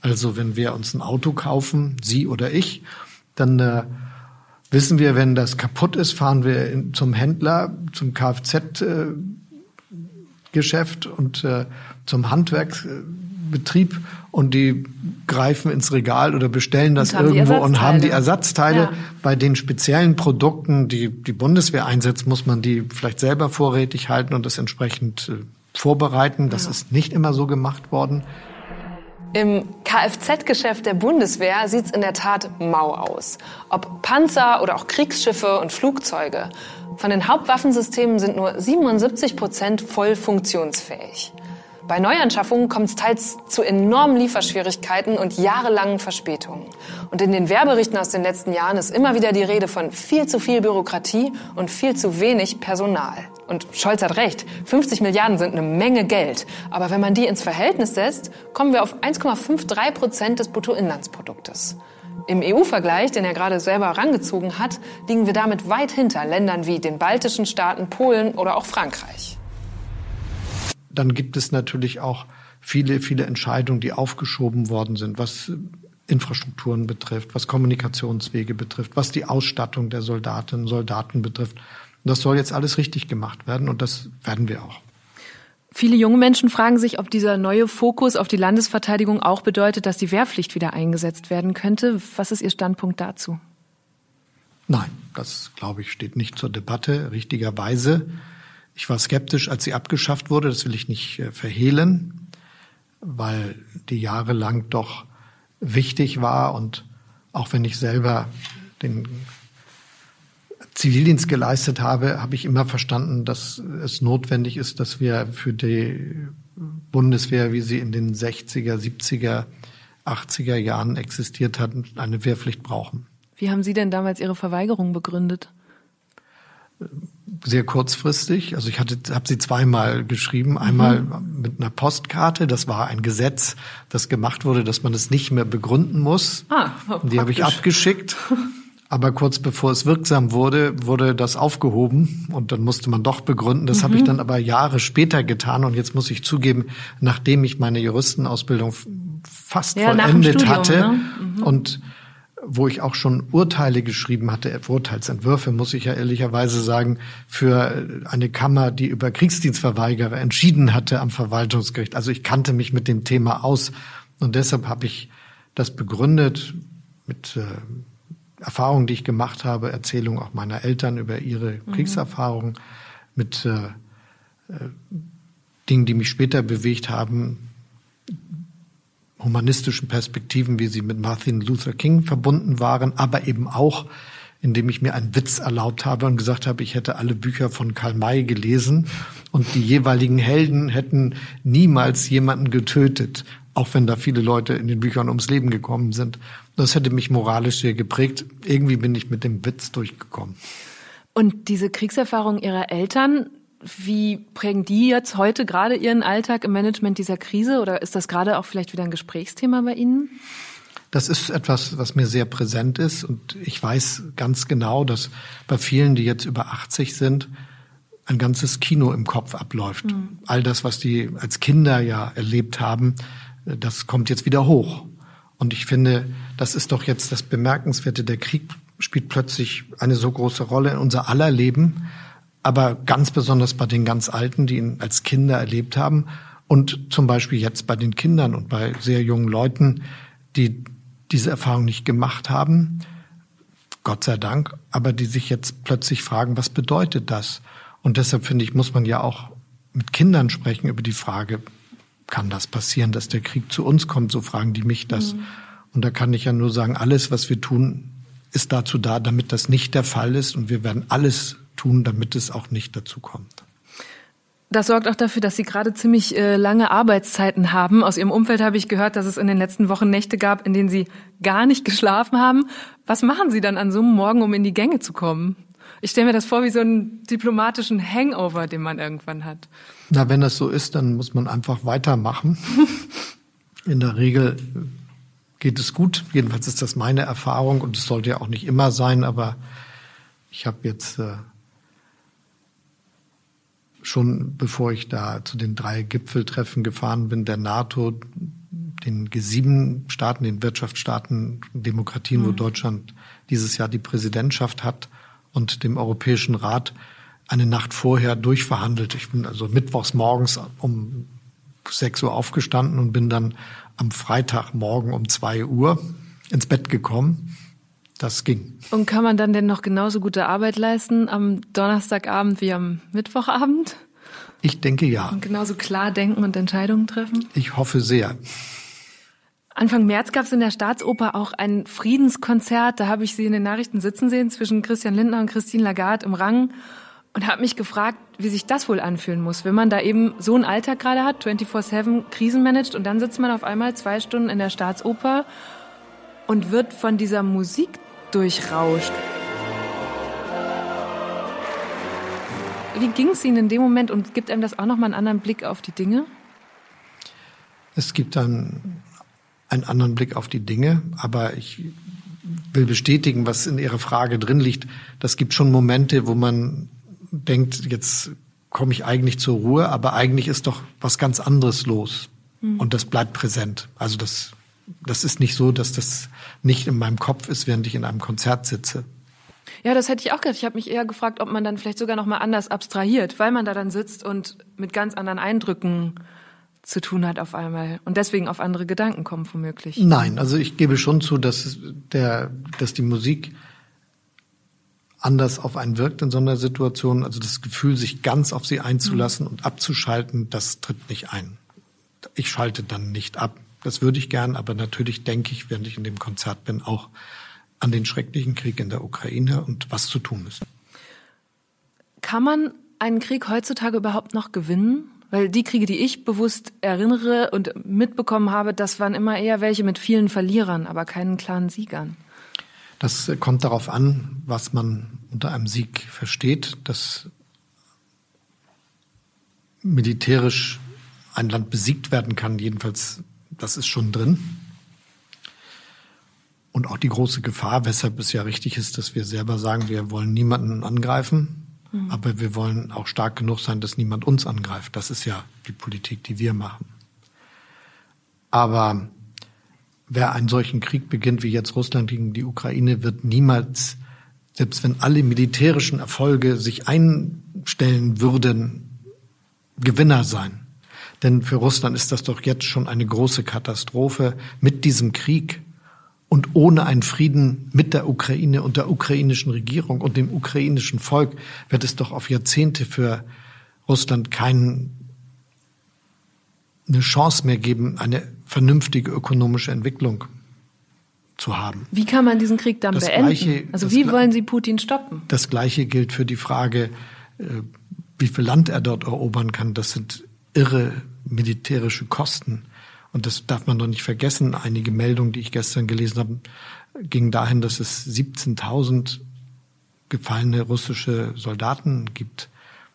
A: Also wenn wir uns ein Auto kaufen, Sie oder ich, dann äh, wissen wir, wenn das kaputt ist, fahren wir in, zum Händler, zum Kfz-Geschäft äh, und äh, zum Handwerksbetrieb und die greifen ins Regal oder bestellen das irgendwo und haben die Ersatzteile. Ja. Bei den speziellen Produkten, die die Bundeswehr einsetzt, muss man die vielleicht selber vorrätig halten und das entsprechend äh, vorbereiten. Das ja. ist nicht immer so gemacht worden.
B: Im Kfz-Geschäft der Bundeswehr sieht es in der Tat mau aus. Ob Panzer oder auch Kriegsschiffe und Flugzeuge. Von den Hauptwaffensystemen sind nur 77 Prozent voll funktionsfähig. Bei Neuanschaffungen kommt es teils zu enormen Lieferschwierigkeiten und jahrelangen Verspätungen. Und in den Werberichten aus den letzten Jahren ist immer wieder die Rede von viel zu viel Bürokratie und viel zu wenig Personal. Und Scholz hat recht, 50 Milliarden sind eine Menge Geld. Aber wenn man die ins Verhältnis setzt, kommen wir auf 1,53 Prozent des Bruttoinlandsproduktes. Im EU-Vergleich, den er gerade selber herangezogen hat, liegen wir damit weit hinter Ländern wie den baltischen Staaten, Polen oder auch Frankreich
A: dann gibt es natürlich auch viele, viele Entscheidungen, die aufgeschoben worden sind, was Infrastrukturen betrifft, was Kommunikationswege betrifft, was die Ausstattung der Soldatinnen und Soldaten betrifft. Und das soll jetzt alles richtig gemacht werden und das werden wir auch.
B: Viele junge Menschen fragen sich, ob dieser neue Fokus auf die Landesverteidigung auch bedeutet, dass die Wehrpflicht wieder eingesetzt werden könnte. Was ist Ihr Standpunkt dazu?
A: Nein, das glaube ich steht nicht zur Debatte. Richtigerweise ich war skeptisch, als sie abgeschafft wurde, das will ich nicht äh, verhehlen, weil die jahrelang doch wichtig war und auch wenn ich selber den Zivildienst geleistet habe, habe ich immer verstanden, dass es notwendig ist, dass wir für die Bundeswehr, wie sie in den 60er, 70er, 80er Jahren existiert hat, eine Wehrpflicht brauchen.
B: Wie haben Sie denn damals Ihre Verweigerung begründet?
A: Sehr kurzfristig. Also ich hatte, habe sie zweimal geschrieben. Einmal mhm. mit einer Postkarte. Das war ein Gesetz, das gemacht wurde, dass man es nicht mehr begründen muss. Ah, Die habe ich abgeschickt. Aber kurz bevor es wirksam wurde, wurde das aufgehoben und dann musste man doch begründen. Das mhm. habe ich dann aber Jahre später getan und jetzt muss ich zugeben, nachdem ich meine Juristenausbildung fast ja, vollendet Studium, hatte ne? mhm. und wo ich auch schon Urteile geschrieben hatte, Urteilsentwürfe, muss ich ja ehrlicherweise sagen, für eine Kammer, die über Kriegsdienstverweigerer entschieden hatte am Verwaltungsgericht. Also ich kannte mich mit dem Thema aus und deshalb habe ich das begründet mit äh, Erfahrungen, die ich gemacht habe, Erzählungen auch meiner Eltern über ihre mhm. Kriegserfahrungen, mit äh, äh, Dingen, die mich später bewegt haben, humanistischen Perspektiven, wie sie mit Martin Luther King verbunden waren, aber eben auch, indem ich mir einen Witz erlaubt habe und gesagt habe, ich hätte alle Bücher von Karl May gelesen und die jeweiligen Helden hätten niemals jemanden getötet, auch wenn da viele Leute in den Büchern ums Leben gekommen sind. Das hätte mich moralisch sehr geprägt. Irgendwie bin ich mit dem Witz durchgekommen.
B: Und diese Kriegserfahrung Ihrer Eltern, wie prägen die jetzt heute gerade Ihren Alltag im Management dieser Krise oder ist das gerade auch vielleicht wieder ein Gesprächsthema bei Ihnen?
A: Das ist etwas, was mir sehr präsent ist und ich weiß ganz genau, dass bei vielen, die jetzt über 80 sind, ein ganzes Kino im Kopf abläuft. Mhm. All das, was die als Kinder ja erlebt haben, das kommt jetzt wieder hoch. Und ich finde, das ist doch jetzt das Bemerkenswerte. Der Krieg spielt plötzlich eine so große Rolle in unser aller Leben aber ganz besonders bei den ganz Alten, die ihn als Kinder erlebt haben und zum Beispiel jetzt bei den Kindern und bei sehr jungen Leuten, die diese Erfahrung nicht gemacht haben, Gott sei Dank, aber die sich jetzt plötzlich fragen, was bedeutet das? Und deshalb finde ich, muss man ja auch mit Kindern sprechen über die Frage, kann das passieren, dass der Krieg zu uns kommt? So fragen die mich das. Mhm. Und da kann ich ja nur sagen, alles, was wir tun, ist dazu da, damit das nicht der Fall ist. Und wir werden alles tun, damit es auch nicht dazu kommt.
B: Das sorgt auch dafür, dass Sie gerade ziemlich äh, lange Arbeitszeiten haben. Aus Ihrem Umfeld habe ich gehört, dass es in den letzten Wochen Nächte gab, in denen Sie gar nicht geschlafen haben. Was machen Sie dann an so einem Morgen, um in die Gänge zu kommen? Ich stelle mir das vor wie so einen diplomatischen Hangover, den man irgendwann hat.
A: Na, wenn das so ist, dann muss man einfach weitermachen. In der Regel geht es gut. Jedenfalls ist das meine Erfahrung und es sollte ja auch nicht immer sein, aber ich habe jetzt äh, schon, bevor ich da zu den drei Gipfeltreffen gefahren bin, der NATO, den G7-Staaten, den Wirtschaftsstaaten, Demokratien, mhm. wo Deutschland dieses Jahr die Präsidentschaft hat, und dem Europäischen Rat eine Nacht vorher durchverhandelt. Ich bin also mittwochs morgens um 6 Uhr aufgestanden und bin dann am Freitagmorgen um 2 Uhr ins Bett gekommen. Das ging.
B: Und kann man dann denn noch genauso gute Arbeit leisten am Donnerstagabend wie am Mittwochabend?
A: Ich denke ja.
B: Und genauso klar denken und Entscheidungen treffen?
A: Ich hoffe sehr.
B: Anfang März gab es in der Staatsoper auch ein Friedenskonzert. Da habe ich Sie in den Nachrichten sitzen sehen zwischen Christian Lindner und Christine Lagarde im Rang und habe mich gefragt, wie sich das wohl anfühlen muss, wenn man da eben so einen Alltag gerade hat, 24-7 Krisen managt und dann sitzt man auf einmal zwei Stunden in der Staatsoper und wird von dieser Musik durchrauscht. Wie ging es Ihnen in dem Moment und gibt einem das auch nochmal einen anderen Blick auf die Dinge?
A: Es gibt dann einen anderen Blick auf die Dinge. Aber ich will bestätigen, was in Ihrer Frage drin liegt. Das gibt schon Momente, wo man denkt, jetzt komme ich eigentlich zur Ruhe, aber eigentlich ist doch was ganz anderes los. Mhm. Und das bleibt präsent. Also das, das ist nicht so, dass das nicht in meinem Kopf ist, während ich in einem Konzert sitze.
B: Ja, das hätte ich auch gedacht. Ich habe mich eher gefragt, ob man dann vielleicht sogar noch mal anders abstrahiert, weil man da dann sitzt und mit ganz anderen Eindrücken zu tun hat auf einmal und deswegen auf andere Gedanken kommen womöglich.
A: Nein, also ich gebe schon zu, dass der, dass die Musik anders auf einen wirkt in so einer Situation. Also das Gefühl, sich ganz auf sie einzulassen mhm. und abzuschalten, das tritt nicht ein. Ich schalte dann nicht ab. Das würde ich gern, aber natürlich denke ich, während ich in dem Konzert bin, auch an den schrecklichen Krieg in der Ukraine und was zu tun ist.
B: Kann man einen Krieg heutzutage überhaupt noch gewinnen? Weil die Kriege, die ich bewusst erinnere und mitbekommen habe, das waren immer eher welche mit vielen Verlierern, aber keinen klaren Siegern.
A: Das kommt darauf an, was man unter einem Sieg versteht. Dass militärisch ein Land besiegt werden kann, jedenfalls, das ist schon drin. Und auch die große Gefahr, weshalb es ja richtig ist, dass wir selber sagen, wir wollen niemanden angreifen, Mhm. Aber wir wollen auch stark genug sein, dass niemand uns angreift. Das ist ja die Politik, die wir machen. Aber wer einen solchen Krieg beginnt wie jetzt Russland gegen die Ukraine, wird niemals, selbst wenn alle militärischen Erfolge sich einstellen würden, Gewinner sein. Denn für Russland ist das doch jetzt schon eine große Katastrophe, mit diesem Krieg und ohne einen Frieden mit der Ukraine und der ukrainischen Regierung und dem ukrainischen Volk wird es doch auf Jahrzehnte für Russland keine Chance mehr geben, eine vernünftige ökonomische Entwicklung zu haben.
B: Wie kann man diesen Krieg dann das beenden? Gleiche, also wie wollen Sie Putin stoppen?
A: Das Gleiche gilt für die Frage, äh, wie viel Land er dort erobern kann. Das sind irre militärische Kosten. Und das darf man doch nicht vergessen. Einige Meldungen, die ich gestern gelesen habe, gingen dahin, dass es 17.000 gefallene russische Soldaten gibt.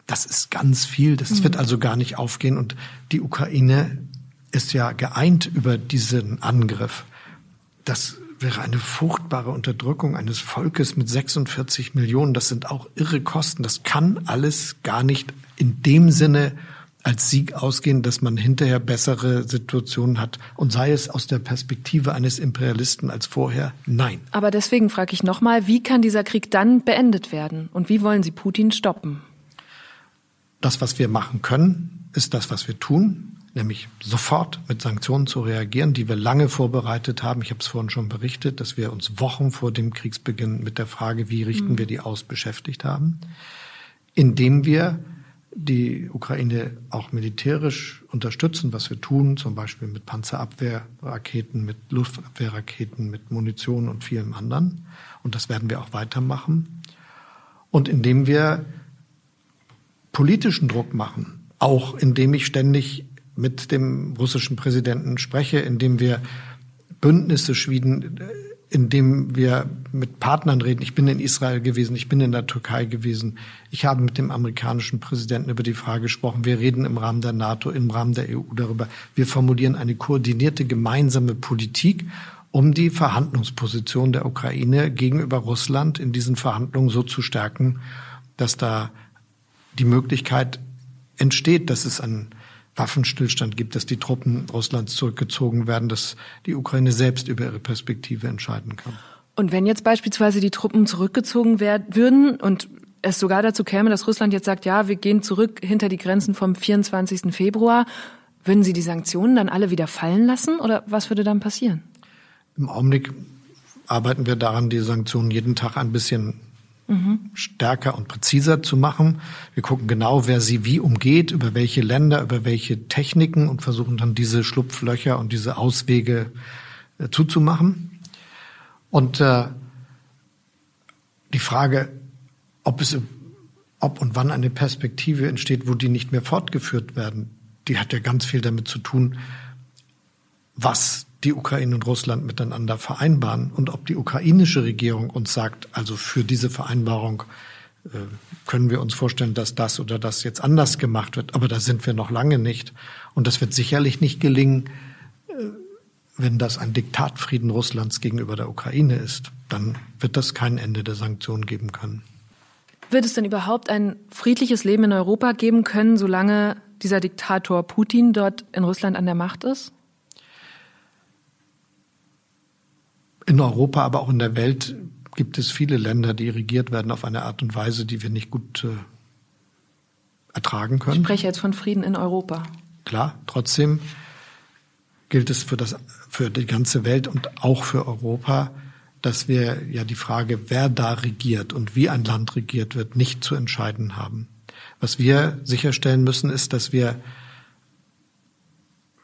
A: Das ist ganz viel. Das mhm. wird also gar nicht aufgehen. Und die Ukraine ist ja geeint über diesen Angriff. Das wäre eine furchtbare Unterdrückung eines Volkes mit 46 Millionen. Das sind auch irre Kosten. Das kann alles gar nicht in dem Sinne als Sieg ausgehen, dass man hinterher bessere Situationen hat. Und sei es aus der Perspektive eines Imperialisten als vorher, nein.
B: Aber deswegen frage ich nochmal, wie kann dieser Krieg dann beendet werden? Und wie wollen Sie Putin stoppen?
A: Das, was wir machen können, ist das, was wir tun, nämlich sofort mit Sanktionen zu reagieren, die wir lange vorbereitet haben. Ich habe es vorhin schon berichtet, dass wir uns Wochen vor dem Kriegsbeginn mit der Frage, wie richten mhm. wir die aus, beschäftigt haben, indem wir die Ukraine auch militärisch unterstützen, was wir tun, zum Beispiel mit Panzerabwehrraketen, mit Luftabwehrraketen, mit Munition und vielem anderen. Und das werden wir auch weitermachen. Und indem wir politischen Druck machen, auch indem ich ständig mit dem russischen Präsidenten spreche, indem wir Bündnisse schmieden, indem wir mit Partnern reden. Ich bin in Israel gewesen, ich bin in der Türkei gewesen. Ich habe mit dem amerikanischen Präsidenten über die Frage gesprochen. Wir reden im Rahmen der NATO, im Rahmen der EU darüber. Wir formulieren eine koordinierte gemeinsame Politik, um die Verhandlungsposition der Ukraine gegenüber Russland in diesen Verhandlungen so zu stärken, dass da die Möglichkeit entsteht, dass es einen Waffenstillstand gibt, dass die Truppen Russlands zurückgezogen werden, dass die Ukraine selbst über ihre Perspektive entscheiden kann.
B: Und wenn jetzt beispielsweise die Truppen zurückgezogen werden würden und es sogar dazu käme, dass Russland jetzt sagt, ja, wir gehen zurück hinter die Grenzen vom 24. Februar, würden Sie die Sanktionen dann alle wieder fallen lassen oder was würde dann passieren?
A: Im Augenblick arbeiten wir daran, die Sanktionen jeden Tag ein bisschen stärker und präziser zu machen. Wir gucken genau, wer sie wie umgeht, über welche Länder, über welche Techniken und versuchen dann diese Schlupflöcher und diese Auswege äh, zuzumachen. Und äh, die Frage, ob es ob und wann eine Perspektive entsteht, wo die nicht mehr fortgeführt werden, die hat ja ganz viel damit zu tun, was die Ukraine und Russland miteinander vereinbaren und ob die ukrainische Regierung uns sagt, also für diese Vereinbarung äh, können wir uns vorstellen, dass das oder das jetzt anders gemacht wird. Aber da sind wir noch lange nicht. Und das wird sicherlich nicht gelingen, äh, wenn das ein Diktatfrieden Russlands gegenüber der Ukraine ist. Dann wird das kein Ende der Sanktionen geben können.
B: Wird es denn überhaupt ein friedliches Leben in Europa geben können, solange dieser Diktator Putin dort in Russland an der Macht ist?
A: In Europa, aber auch in der Welt gibt es viele Länder, die regiert werden auf eine Art und Weise, die wir nicht gut äh, ertragen können.
B: Ich spreche jetzt von Frieden in Europa.
A: Klar, trotzdem gilt es für, das, für die ganze Welt und auch für Europa, dass wir ja die Frage, wer da regiert und wie ein Land regiert wird, nicht zu entscheiden haben. Was wir sicherstellen müssen, ist, dass wir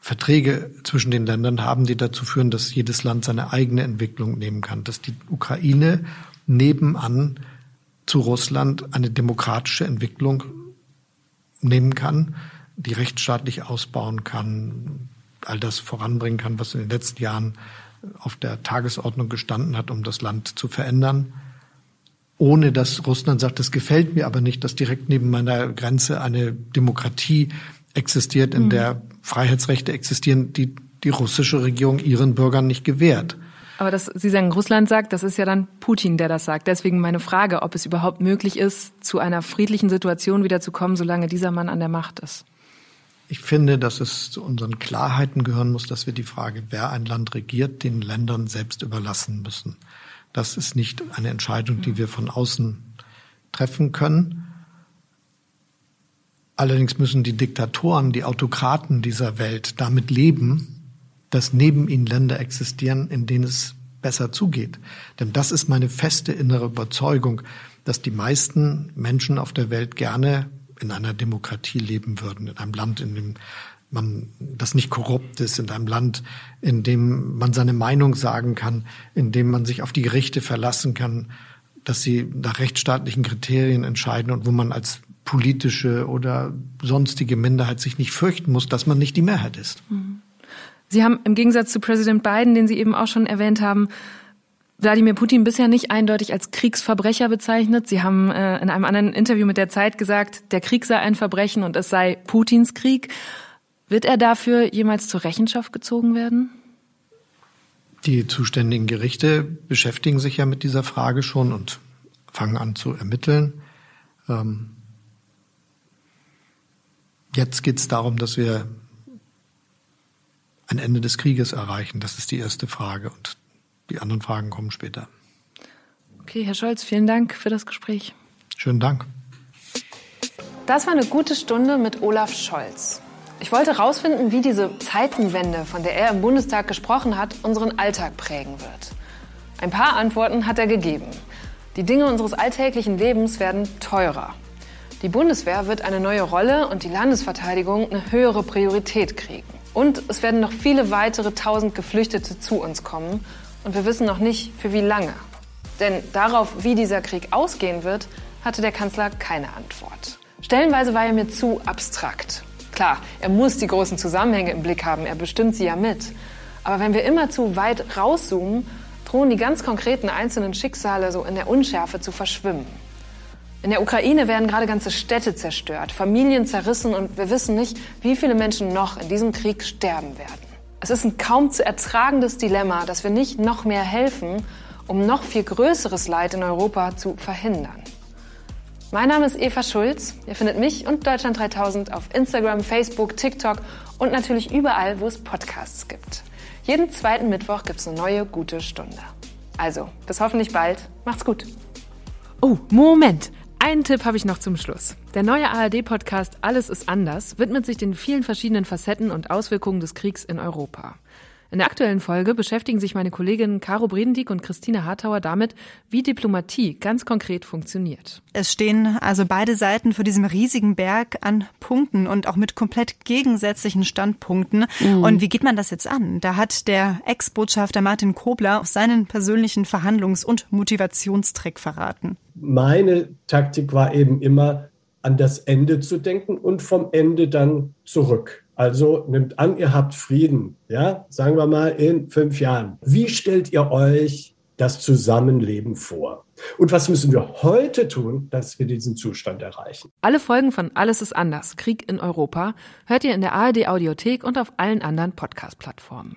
A: Verträge zwischen den Ländern haben, die dazu führen, dass jedes Land seine eigene Entwicklung nehmen kann, dass die Ukraine nebenan zu Russland eine demokratische Entwicklung nehmen kann, die rechtsstaatlich ausbauen kann, all das voranbringen kann, was in den letzten Jahren auf der Tagesordnung gestanden hat, um das Land zu verändern, ohne dass Russland sagt, das gefällt mir aber nicht, dass direkt neben meiner Grenze eine Demokratie existiert, in mhm. der Freiheitsrechte existieren, die die russische Regierung ihren Bürgern nicht gewährt.
B: Aber das, Sie sagen, Russland sagt, das ist ja dann Putin, der das sagt. Deswegen meine Frage, ob es überhaupt möglich ist, zu einer friedlichen Situation wieder zu kommen, solange dieser Mann an der Macht ist.
A: Ich finde, dass es zu unseren Klarheiten gehören muss, dass wir die Frage, wer ein Land regiert, den Ländern selbst überlassen müssen. Das ist nicht eine Entscheidung, die wir von außen treffen können. Allerdings müssen die Diktatoren, die Autokraten dieser Welt damit leben, dass neben ihnen Länder existieren, in denen es besser zugeht. Denn das ist meine feste innere Überzeugung, dass die meisten Menschen auf der Welt gerne in einer Demokratie leben würden, in einem Land, in dem man das nicht korrupt ist, in einem Land, in dem man seine Meinung sagen kann, in dem man sich auf die Gerichte verlassen kann, dass sie nach rechtsstaatlichen Kriterien entscheiden und wo man als politische oder sonstige Minderheit sich nicht fürchten muss, dass man nicht die Mehrheit ist. Mhm.
B: Sie haben im Gegensatz zu Präsident Biden, den Sie eben auch schon erwähnt haben, Wladimir Putin bisher nicht eindeutig als Kriegsverbrecher bezeichnet. Sie haben äh, in einem anderen Interview mit der Zeit gesagt, der Krieg sei ein Verbrechen und es sei Putins Krieg. Wird er dafür jemals zur Rechenschaft gezogen werden?
A: Die zuständigen Gerichte beschäftigen sich ja mit dieser Frage schon und fangen an zu ermitteln. Ähm, Jetzt geht es darum, dass wir ein Ende des Krieges erreichen. Das ist die erste Frage und die anderen Fragen kommen später.
B: Okay, Herr Scholz, vielen Dank für das Gespräch.
A: Schönen Dank.
B: Das war eine gute Stunde mit Olaf Scholz. Ich wollte herausfinden, wie diese Zeitenwende, von der er im Bundestag gesprochen hat, unseren Alltag prägen wird. Ein paar Antworten hat er gegeben. Die Dinge unseres alltäglichen Lebens werden teurer. Die Bundeswehr wird eine neue Rolle und die Landesverteidigung eine höhere Priorität kriegen. Und es werden noch viele weitere tausend Geflüchtete zu uns kommen. Und wir wissen noch nicht, für wie lange. Denn darauf, wie dieser Krieg ausgehen wird, hatte der Kanzler keine Antwort. Stellenweise war er mir zu abstrakt. Klar, er muss die großen Zusammenhänge im Blick haben, er bestimmt sie ja mit. Aber wenn wir immer zu weit rauszoomen, drohen die ganz konkreten einzelnen Schicksale so in der Unschärfe zu verschwimmen. In der Ukraine werden gerade ganze Städte zerstört, Familien zerrissen und wir wissen nicht, wie viele Menschen noch in diesem Krieg sterben werden. Es ist ein kaum zu ertragendes Dilemma, dass wir nicht noch mehr helfen, um noch viel größeres Leid in Europa zu verhindern. Mein Name ist Eva Schulz. Ihr findet mich und Deutschland 3000 auf Instagram, Facebook, TikTok und natürlich überall, wo es Podcasts gibt. Jeden zweiten Mittwoch gibt es eine neue gute Stunde. Also, bis hoffentlich bald. Macht's gut. Oh, Moment! Einen Tipp habe ich noch zum Schluss. Der neue ARD-Podcast Alles ist anders widmet sich den vielen verschiedenen Facetten und Auswirkungen des Kriegs in Europa. In der aktuellen Folge beschäftigen sich meine Kolleginnen Caro Bredendieck und Christine Hartauer damit, wie Diplomatie ganz konkret funktioniert.
E: Es stehen also beide Seiten vor diesem riesigen Berg an Punkten und auch mit komplett gegensätzlichen Standpunkten. Mhm. Und wie geht man das jetzt an? Da hat der Ex-Botschafter Martin Kobler seinen persönlichen Verhandlungs- und Motivationstrick verraten.
F: Meine Taktik war eben immer, an das Ende zu denken und vom Ende dann zurück. Also nimmt an, ihr habt Frieden, ja, sagen wir mal in fünf Jahren. Wie stellt ihr euch das Zusammenleben vor? Und was müssen wir heute tun, dass wir diesen Zustand erreichen?
B: Alle Folgen von Alles ist anders, Krieg in Europa, hört ihr in der ARD Audiothek und auf allen anderen Podcast-Plattformen.